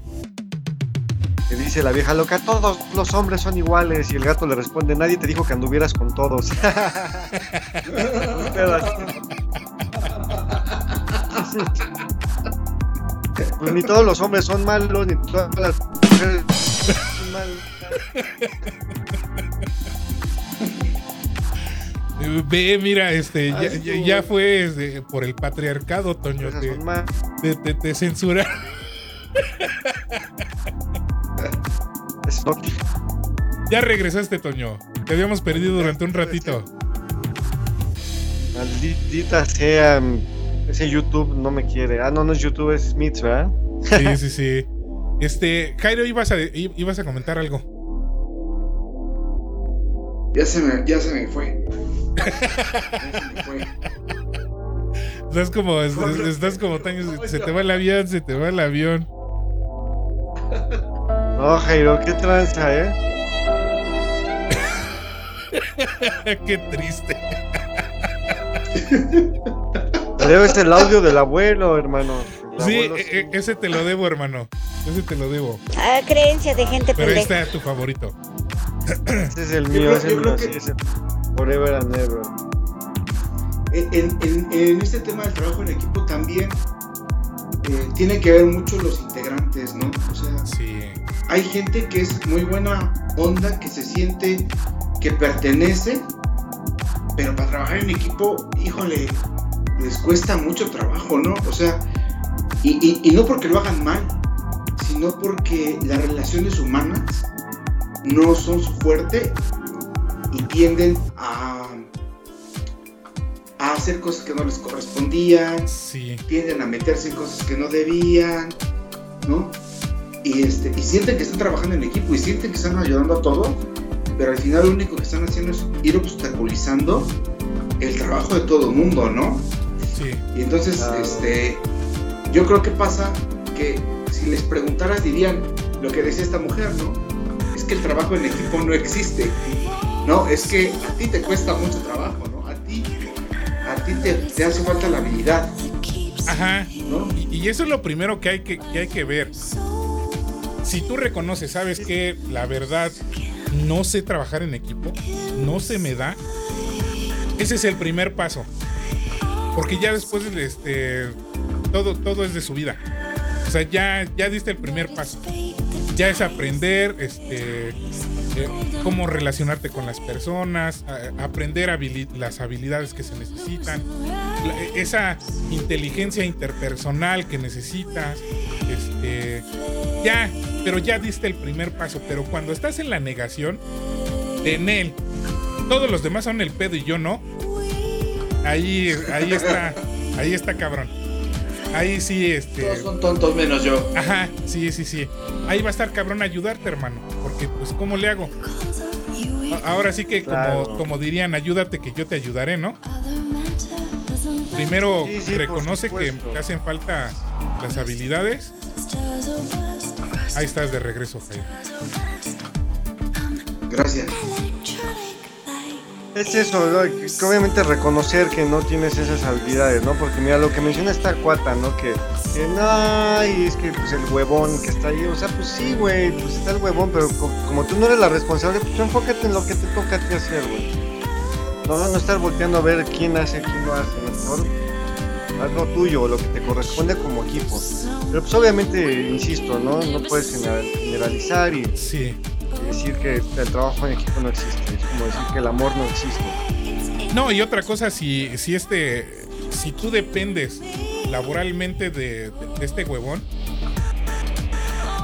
Que dice la vieja loca, todos los hombres son iguales, y el gato le responde, nadie te dijo que anduvieras con todos. Pues ni todos los hombres son malos, ni todas las mujeres son malas.
Ve, mira, este, ya, ya- ya fue este, por el patriarcado, Toño. Te, te, te, te censura. Ya regresaste, Toño. Te habíamos perdido durante un ratito.
Maldita sea, ese YouTube no me quiere. Ah, no, no es YouTube, es Smith, ¿verdad?
Sí, sí, sí. Este, Jairo, ibas a, ibas a comentar algo.
Ya se me, ya se me fue. Ya se me fue.
Estás como, es- es- estás como tan, se te va el avión, se te va el avión.
No, Jairo, qué tranza, ¿eh?
Qué triste.
Debes el audio del abuelo, hermano. El
Sí,
abuelo
e- e- ese te lo debo, hermano. Ese te lo debo.
Ah, creencia de gente
Pero
pendeja.
está tu favorito.
Ese es el mío, ese es
creo
mío,
que-
sí, ese Forever and ever.
En, en- en este tema del trabajo en equipo también eh, tiene que ver mucho los integrantes, ¿no? O sea,
Sí.
hay gente que es muy buena onda, que se siente que pertenece, pero para trabajar en equipo, híjole, les cuesta mucho trabajo, ¿no? O sea, y, y- y no porque lo hagan mal, sino porque las relaciones humanas no son su fuerte y tienden a, a hacer cosas que no les correspondían,
Sí.
tienden a meterse en cosas que no debían, ¿no? Y, este, y sienten que están trabajando en equipo y sienten que están ayudando a todo, pero al final lo único que están haciendo es ir obstaculizando el trabajo de todo el mundo, ¿no?
Sí.
Y entonces,
Claro.
este, yo creo que pasa que si les preguntaras dirían lo que decía esta mujer, ¿no? Es que el trabajo en equipo no existe, ¿no? Es que a ti te cuesta mucho trabajo, ¿no? A ti, a ti te, te hace falta la habilidad,
Ajá.
¿no?
Y, y eso es lo primero que hay que, que hay que ver. Si tú reconoces, sabes que la verdad no sé trabajar en equipo, no se me da, ese es el primer paso. Porque ya después este todo, todo es de su vida. O sea, ya, ya diste el primer paso. Ya es aprender este, eh, cómo relacionarte con las personas, aprender las habilidades que se necesitan, esa inteligencia interpersonal que necesitas. Este, ya, pero ya diste el primer paso. Pero cuando estás en la negación, en él, todos los demás son el pedo y yo no. Ahí, ahí está, ahí está cabrón. Ahí sí, este.
Todos son tontos menos yo.
Ajá, sí, sí, sí. Ahí va a estar cabrón ayudarte, hermano. Porque, pues, ¿cómo le hago? Ahora sí que, como,
Claro.
como dirían, ayúdate que yo te ayudaré, ¿no? Primero
Sí, sí, por
reconoce que te hacen falta las habilidades. Ahí estás de regreso, Jairo.
Es eso, obviamente reconocer que no tienes esas habilidades, ¿no? Porque mira, lo que menciona esta cuata, ¿no? Que, que no, y es que pues el huevón que está ahí, o sea, pues sí, güey, pues está el huevón, pero co- como tú no eres la responsable, pues enfócate en lo que te toca a ti hacer, güey. No, no estar volteando a ver quién hace, quién no hace, mejor haz lo tuyo, lo que te corresponde como equipo. Pero pues obviamente, insisto, ¿no? No puedes general- generalizar y
Sí.
Decir que el trabajo en equipo no existe. Es como decir que el amor no existe.
No, y otra cosa, si, si este. Si tú dependes laboralmente de, de- de este huevón,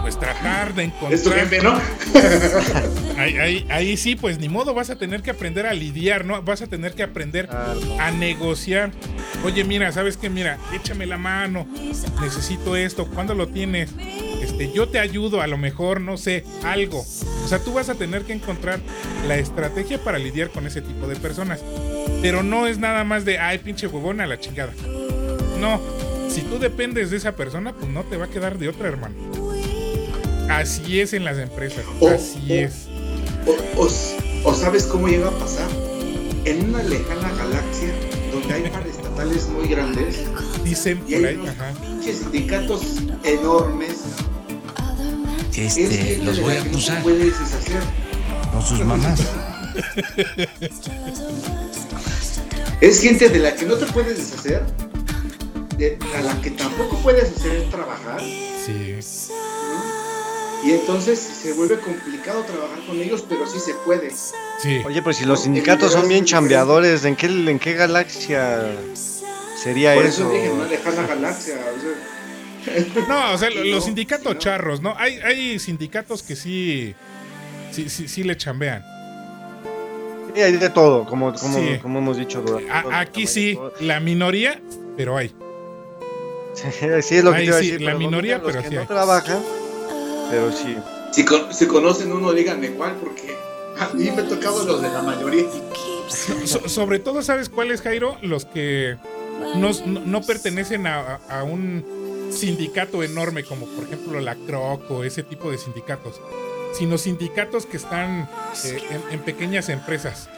pues tratar de
Es tu
encontrar.
jefe, ¿no?
Ahí, ahí- ahí sí, pues ni modo, vas a tener que aprender a lidiar, ¿no? Vas a tener que aprender a negociar. Oye, mira, ¿sabes qué? Mira, échame la mano. Necesito esto. ¿Cuándo lo tienes? Este, yo te ayudo, a lo mejor, no sé, algo. O sea, tú vas a tener que encontrar la estrategia para lidiar con ese tipo de personas. Pero no es nada más de, ay, pinche huevón a la chingada. No. Si tú dependes de esa persona, pues no te va a quedar de otra, hermano. Así es en las empresas.
O-
Así
o-
es.
O, sabes cómo llega a pasar? En una lejana galaxia donde hay paraestatales muy grandes
Dicen
y
por
hay
ahí,
unos
ajá.
pinches sindicatos enormes. Es
Este,
gente
los
de
voy
la
a
que no te
acusar
puedes deshacer.
con sus mamás.
Es gente de la que no te puedes deshacer, de- a la que tampoco puedes hacer trabajar.
Sí.
Y entonces se vuelve complicado trabajar con ellos, pero sí se puede.
Sí.
Oye, pues si los sindicatos son bien chambeadores, ¿en qué, en qué galaxia sería
Por
eso?
eso dije, una lejana galaxia. o sea,
No, o sea, los sindicatos charros, ¿no? Hay, hay sindicatos que sí, sí, sí, sí le chambean.
Sí, hay de todo, como, como,
Sí.
como hemos dicho. durante
A- aquí sí, la minoría, pero hay.
Sí, es lo que
Ahí
te iba a
sí,
decir.
la minoría,
los
pero
que
sí
no
hay.
trabajan, pero sí.
si, con- si conocen uno, díganme cuál, porque a mí me tocado los de la mayoría.
So- sobre todo, ¿sabes cuáles, Jairo? Los que no, no- no pertenecen a- a un sindicato enorme como por ejemplo la CROC o ese tipo de sindicatos, sino sindicatos que están eh, en, en pequeñas empresas.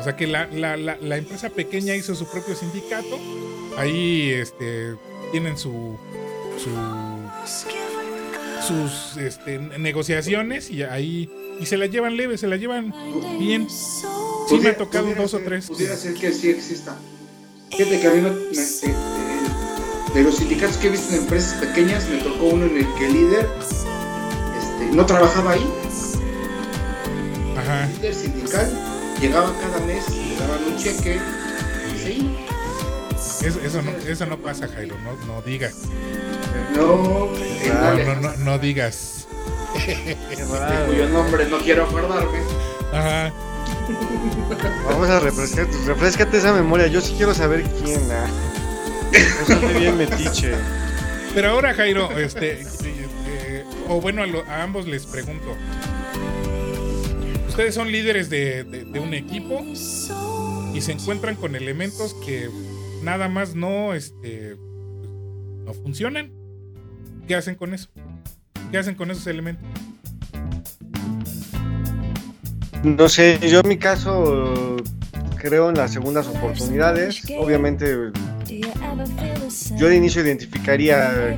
O sea que la, la- la- la empresa pequeña hizo su propio sindicato, ahí este, tienen su, su- sus este, negociaciones y ahí y se la llevan leve, se la llevan bien. Sí me ha tocado dos o tres.
Pudiera ser que sí exista. Fíjate que a mí me- me- eh, de los sindicatos que he visto en empresas pequeñas, me tocó uno en el que el líder este, no trabajaba ahí.
Ajá.
El líder sindical llegaba cada mes, le daban un cheque y se iba.
Eso, eso, no, eso no pasa, Jairo. No, no digas.
No,
No,
la
no, no, no digas.
Raro.
cuyo nombre no quiero acordarme.
Ajá.
Vamos a refrescar, refrescate esa memoria. Yo sí quiero saber quién. Ah. Bien metiche.
Pero ahora, Jairo, este. eh, eh, o bueno, a, lo- a ambos les pregunto. ustedes son líderes de, de- de un equipo y se encuentran con elementos que nada más no, este, no funcionan. ¿Qué hacen con eso? ¿Qué hacen con esos elementos?
No sé, yo en mi caso creo en las segundas oportunidades. Obviamente yo de inicio identificaría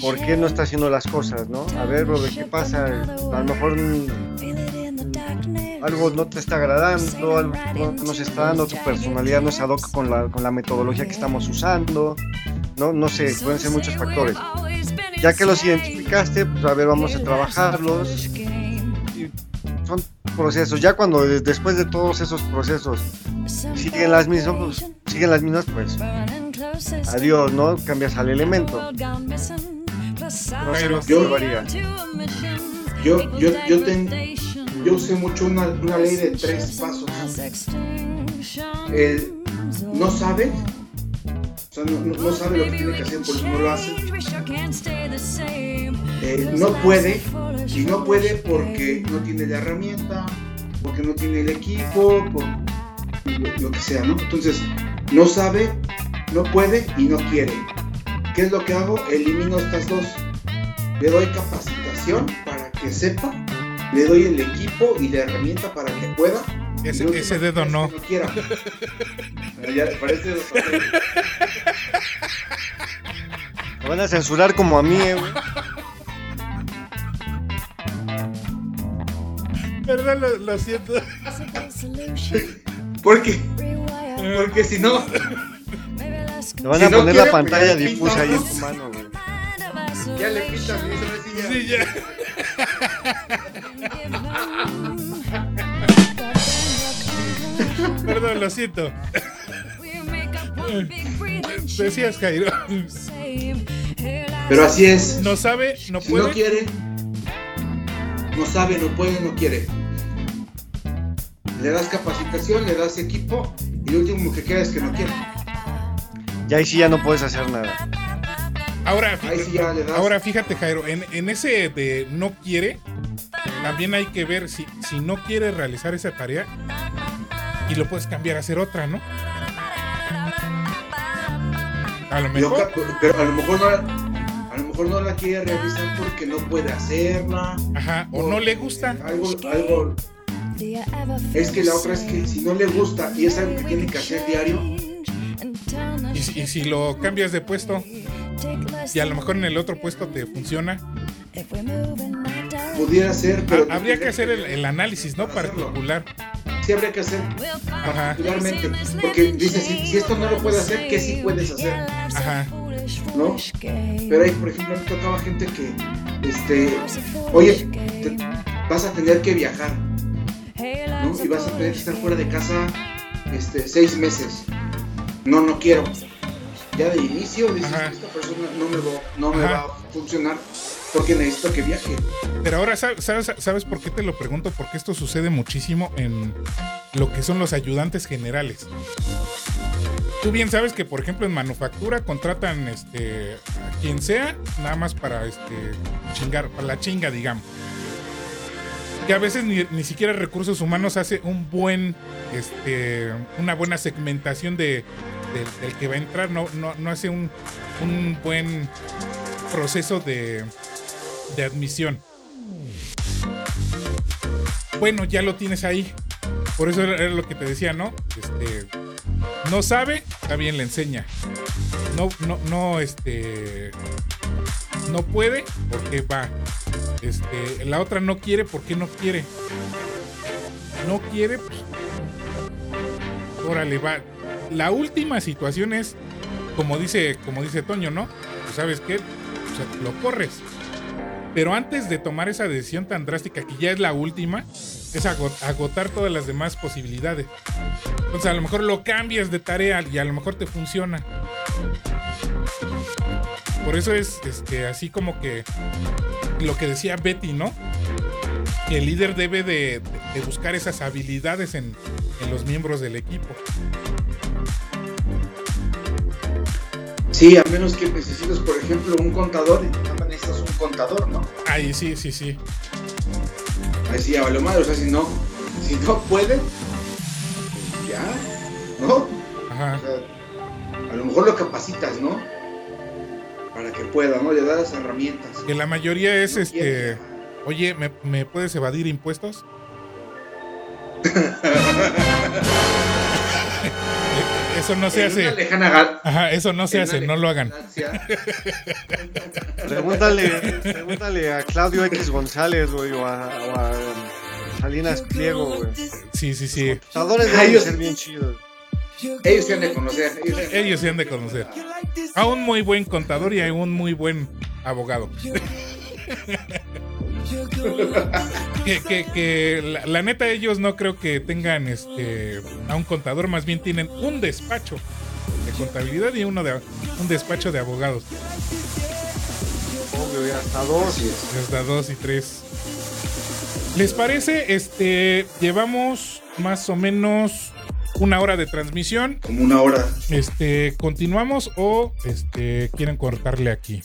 por qué no está haciendo las cosas, ¿no? A ver, bro, ¿qué pasa? A lo mejor mm, algo no te está agradando, algo no no se está dando, tu personalidad no es ad hoc con la, con la metodología que estamos usando, ¿no? No sé, pueden ser muchos factores. Ya que los identificaste, pues a ver, vamos a trabajarlos. Y son procesos. Ya cuando de- después de todos esos procesos siguen las mismas, pues, siguen las mismas, pues adiós, ¿no? Cambias al elemento. No sé lo que
Yo-
yo haría.
Yo, yo, yo, ten- yo usé mucho una, una ley de tres pasos. El no sabe, o sea, no, no- no sabe lo que tiene que hacer, por eso no lo hace. Eh, no puede, y no puede porque no tiene la herramienta, porque no tiene el equipo, por lo, lo que sea, ¿no? Entonces, no sabe, no puede y no quiere. ¿Qué es lo que hago? Elimino estas dos. Le doy capacitación para que sepa, le doy el equipo y la herramienta para que pueda.
Ese, dedo no.
que no quiera. Ya, parece los.
Me van a censurar como a mí, eh, güey.
Perdón, lo, lo siento.
¿Por qué? Porque si no,
Te van
Si
a
no
poner
quiere,
la pantalla
pues
difusa ahí en tu mano, güey.
ya le pintas y dices, "Ahora sí ya".
Sí, ya. Perdón, lo siento. Decías, Jairo.
Pero así es.
No sabe, no
Si no
puede.
quiere, no sabe, no puede, no quiere. Le das capacitación, le das equipo y lo último que queda es que no quiere.
Y ahí sí ya no puedes hacer nada.
Ahora,
Ahí sí ya le das.
ahora fíjate, Jairo, en, en ese de no quiere, también hay que ver si, si no quiere realizar esa tarea y lo puedes cambiar a hacer otra, ¿no? A lo mejor.
pero a lo mejor no la, a lo mejor no la quiere realizar porque no puede hacerla.
Ajá, o no le gusta.
Algo, algo. Es que la otra es que si no le gusta y es algo que tiene que hacer diario,
Y si, y si lo cambias de puesto y a lo mejor en el otro puesto te funciona,
pudiera ser, pero
ha- habría que hacer el, el análisis, ¿no? Particular.
sí habría que hacer
Ajá,
particularmente. Porque dice, si, si esto no lo puede hacer, ¿qué sí puedes hacer?
ajá.
¿No? Pero ahí, por ejemplo, me tocaba gente que, este, oye, te- vas a tener que viajar, ¿no? Y vas a tener que estar fuera de casa, este, seis meses. No, no quiero. Ya de inicio dices,
Ajá.
esta persona no me, va, no me va a funcionar porque necesito que viaje.
Pero ahora, ¿sabes, sabes, sabes por qué te lo pregunto? Porque esto sucede muchísimo en lo que son los ayudantes generales. Tú bien sabes que, por ejemplo, en manufactura contratan este, a quien sea, nada más para este, chingar, para la chinga, digamos. Que a veces ni, ni siquiera recursos humanos hace un buen, este, una buena segmentación de, del- que va a entrar, no, no, no hace un, un buen proceso de, de admisión. Bueno, ya lo tienes ahí. Por eso era lo que te decía, ¿no? Este, no sabe, está bien, le enseña. No, no, no, este, no puede porque va. Este, la otra no quiere porque no quiere. No quiere, pues, órale, va. La última situación es, como dice, como dice Toño, ¿no? Pues, ¿Sabes qué? Lo corres. Pero antes de tomar esa decisión tan drástica, que ya es la última, es ago- agotar todas las demás posibilidades. Entonces a lo mejor lo cambias de tarea y a lo mejor te funciona. Por eso es este, así como que lo que decía Betty, ¿no? Que el líder debe de, de buscar esas habilidades en, en los miembros del equipo.
Sí, a menos que necesites, por ejemplo, un contador y necesitas un contador, ¿no?
Ahí sí, sí, sí.
Ahí sí ya valió madre, o sea, si no, Si no puede, pues ya, ¿no?
Ajá.
O sea, a lo mejor lo capacitas, ¿no? Para que pueda, ¿no? Le das herramientas.
Que la mayoría es
No
este.
quiere.
Oye, ¿me, me puedes evadir impuestos? Eso no se
En una
hace.
lejana
Ajá, eso no se
en
hace, no lo hagan.
Pregúntale, pregúntale a Claudio X González, güey, o a, o a, um, Salinas Pliego, güey.
Sí, sí, sí.
Computadores
Ah,
deben
ellos-
ser bien chidos.
Ellos se han de conocer. ellos se han de-
Ellos se han de conocer. A un muy buen contador y a un muy buen abogado. que, que, que la, la neta ellos no creo que tengan este a un contador, más bien tienen un despacho de contabilidad y uno de un despacho de abogados.
Obvio, hasta dos.
Hasta dos y tres. ¿Les parece? Este llevamos más o menos una hora de transmisión.
Como una hora.
Este, ¿continuamos o este quieren cortarle aquí?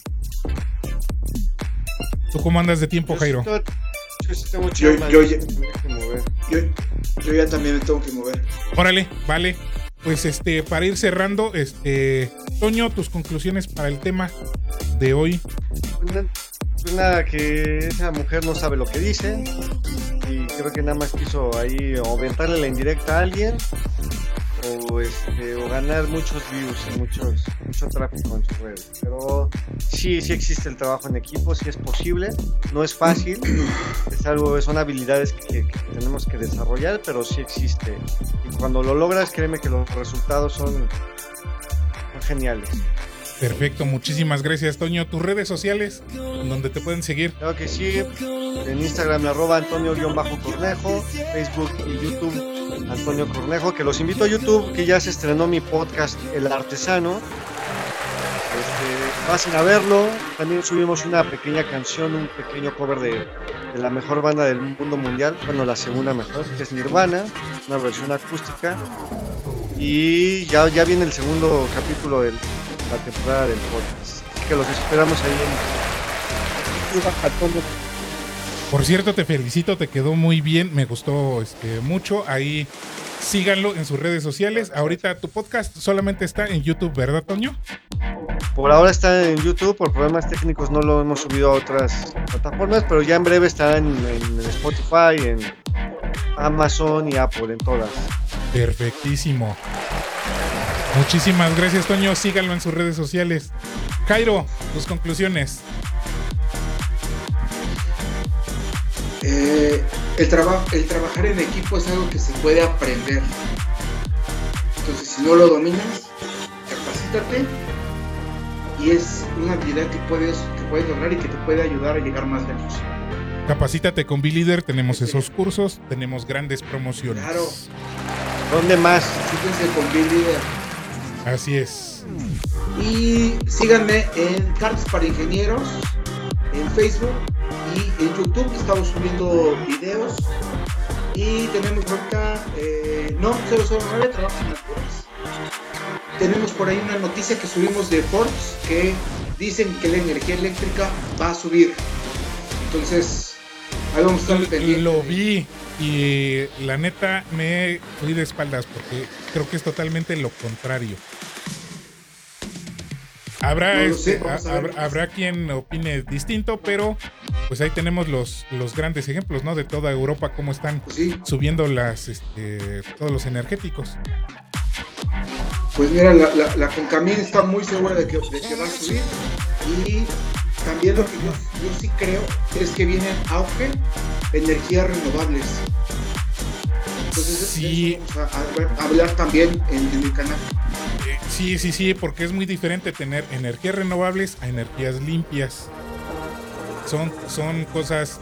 ¿Tú cómo andas de tiempo, Jairo?
Yo, yo sí tengo
Yo-
chamba,
yo
yo
ya-. Yo, yo también me tengo que mover.
Órale, vale. Pues este, para ir cerrando, este, Toño, tus conclusiones para el tema de hoy.
Pues pues nada, que esa mujer no sabe lo que dice. Y creo que nada más quiso ahí o aventarle la indirecta a alguien. O, este, o ganar muchos views y muchos, mucho tráfico en sus redes. Pero sí, sí existe el trabajo en equipo, sí es posible. No es fácil. Es algo, son habilidades que, que tenemos que desarrollar, pero sí existe. Y cuando lo logras, créeme que los resultados son, son geniales.
Perfecto, muchísimas gracias, Toño. Tus redes sociales, donde te pueden seguir.
Claro que sí. En Instagram, arroba Antonio-Cornejo. Facebook y YouTube, Antonio Cornejo. Que los invito a YouTube, que ya se estrenó mi podcast, El Artesano. Este, pasen a verlo. También subimos una pequeña canción, un pequeño cover de, la mejor banda del mundo mundial. Bueno, la segunda mejor, que es Nirvana. Una versión acústica. Y ya, ya viene el segundo capítulo de la temporada del podcast. Así que los esperamos ahí en
Por cierto, te felicito, te quedó muy bien, me gustó este, mucho. Ahí síganlo en sus redes sociales. Ahorita tu podcast solamente está en YouTube, ¿verdad, Toño?
Por ahora está en YouTube, por problemas técnicos no lo hemos subido a otras plataformas, pero ya en breve estará en, en Spotify, en Amazon y Apple, en todas.
Perfectísimo. Muchísimas gracias, Toño. Síganlo en sus redes sociales. Jairo, tus conclusiones.
Eh, el, traba- el trabajar en equipo es algo que se puede aprender. Entonces, si no lo dominas, capacítate y es una habilidad que puedes, que puedes lograr y que te puede ayudar a llegar más lejos.
Capacítate con B-Leader, tenemos esos cursos, tenemos grandes promociones.
Claro.
¿Dónde más?
Fíjense con Bill Leader.
Así es.
Y síganme en Cartas para Ingenieros, en Facebook y en YouTube. Estamos subiendo videos. Y tenemos ahorita, eh, no, 009, trabajo en las puras. Tenemos por ahí una noticia que subimos de Forbes que dicen que la energía eléctrica va a subir. Entonces, ahí vamos a estar pendientes.
Lo vi y la neta me fui de espaldas porque creo que es totalmente lo contrario. Habrá,
No lo
este,
sé, a
habrá, habrá quien opine distinto, pero pues ahí tenemos los, los grandes ejemplos, ¿no? De toda Europa, cómo están
Pues sí,
subiendo las, este, todos los energéticos.
Pues mira, la, la, la Concamín está muy segura de que, de que va a subir y también lo que yo, yo sí creo es que viene en auge energías renovables. Entonces
Sí.
eso a, hablar también en, en el canal.
Eh, sí, sí, sí, porque es muy diferente tener energías renovables a energías limpias. Son, son cosas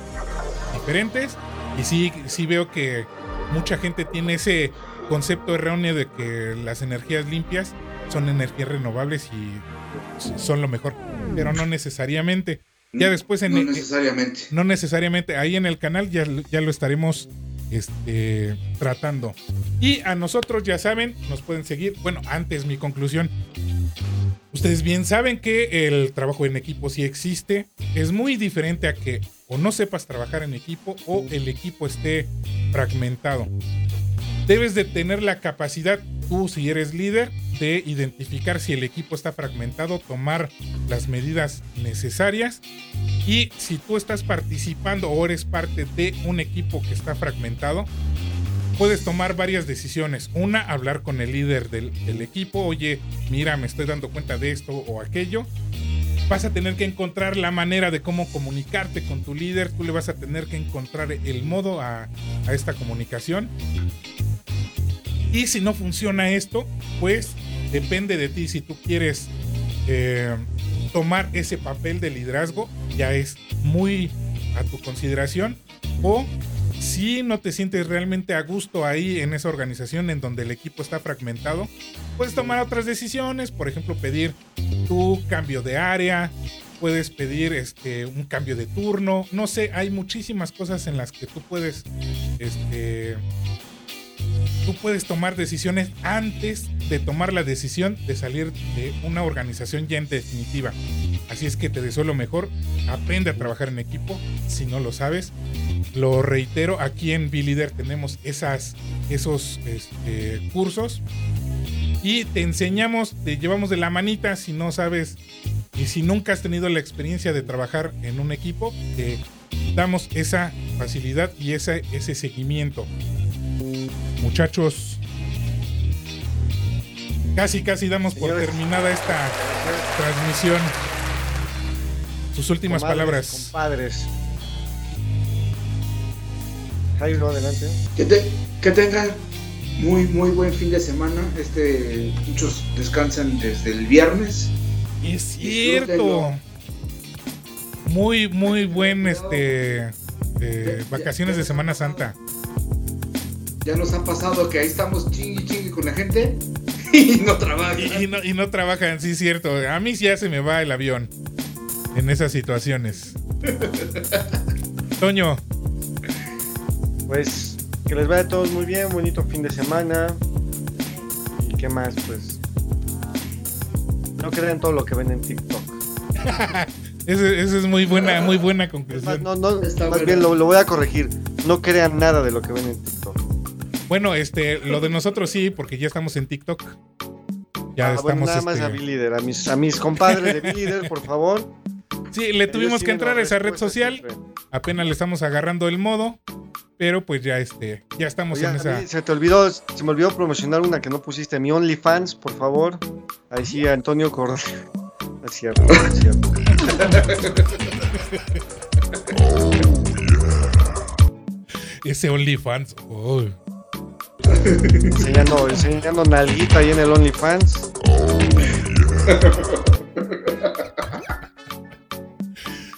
diferentes y sí, sí veo que mucha gente tiene ese concepto erróneo de que las energías limpias son energías renovables y son lo mejor, pero no necesariamente. Ya después en
no
el-
necesariamente.
no necesariamente. Ahí en el canal ya, ya lo estaremos este, tratando. Y a nosotros, ya saben, nos pueden seguir. Bueno, antes mi conclusión. Ustedes bien saben que el trabajo en equipo sí existe. Es muy diferente a que o no sepas trabajar en equipo o el equipo esté fragmentado. Debes de tener la capacidad, tú si eres líder, de identificar si el equipo está fragmentado, tomar las medidas necesarias y si tú estás participando o eres parte de un equipo que está fragmentado, puedes tomar varias decisiones. Una, hablar con el líder del, del equipo, oye, mira, me estoy dando cuenta de esto o aquello vas a tener que encontrar la manera de cómo comunicarte con tu líder, tú le vas a tener que encontrar el modo a, a esta comunicación. Y si no funciona esto, pues depende de ti. Si tú quieres eh, tomar ese papel de liderazgo, ya es muy a tu consideración. O si no te sientes realmente a gusto ahí en esa organización en donde el equipo está fragmentado, puedes tomar otras decisiones, por ejemplo, pedir tu cambio de área, puedes pedir este, un cambio de turno, no sé, hay muchísimas cosas en las que tú puedes, este, tú puedes tomar decisiones antes de tomar la decisión de salir de una organización ya en definitiva. Así es que te deseo lo mejor, aprende a trabajar en equipo si no lo sabes. Lo reitero, aquí en B-Leader tenemos esas, esos este, cursos y te enseñamos, te llevamos de la manita si no sabes y si nunca has tenido la experiencia de trabajar en un equipo, te damos esa facilidad y ese, ese seguimiento. Muchachos, casi casi damos por
Señores.
terminada esta transmisión. Sus últimas
Comadres,
palabras.
Compadres. Jairo, adelante.
Que, te- que tengan muy, muy buen fin de semana. Este, muchos descansan desde el viernes.
Es cierto. Muy, muy buen este eh, vacaciones de Semana Santa.
Ya nos ha pasado que ahí estamos chingue chingue con la gente y no trabajan.
Y, y no, y no trabajan, sí, cierto. A mí ya se me va el avión en esas situaciones. Toño,
Pues que les vaya a todos muy bien, bonito fin de semana. ¿Y qué más? Pues no crean todo lo que ven en TikTok.
esa es muy buena, muy buena
Es más,
conclusión.
no, más bien lo, lo voy a corregir. No crean nada de lo que ven en TikTok.
Bueno, este, lo de nosotros sí, porque ya estamos en TikTok. Ya
Ah, bueno,
estamos.
nada más
este,
a mi líder, a mis, a mis compadres de mi líder, por favor.
sí, le tuvimos que entrar a esa red social.
siempre.
Apenas le estamos agarrando el modo. Pero pues ya este, ya estamos
Oye,
en esa.
se te olvidó, se me olvidó promocionar una que no pusiste, mi OnlyFans, por favor. Ahí sí, Antonio Cordero. Es cierto, es cierto.
Ese OnlyFans. Uy.
Enseñando, enseñando nalguita ahí en el OnlyFans.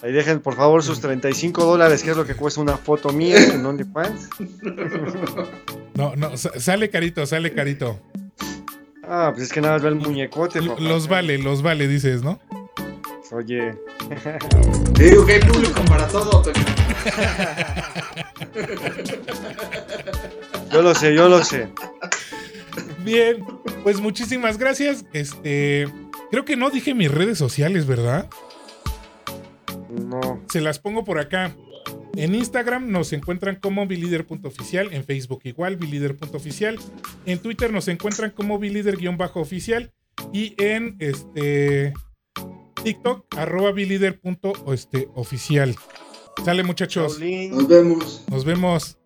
Ahí dejen por favor sus 35 dólares, que es lo que cuesta una foto mía en OnlyFans.
No, no, sa- sale carito, sale carito.
Ah, pues es que nada más ve el muñecote. Papá.
Los vale, los vale, dices, ¿no?
Oye,
Te digo que hay público para todo.
yo lo sé, yo lo sé.
Bien, pues muchísimas gracias. Este, creo que no dije mis redes sociales, ¿verdad?
No.
Se las pongo por acá. En Instagram nos encuentran como bilider.oficial, en Facebook igual, bilider.oficial, en Twitter nos encuentran como bilider-oficial y en este TikTok arroba bilider.oficial. Sale muchachos.
Nos vemos.
nos vemos.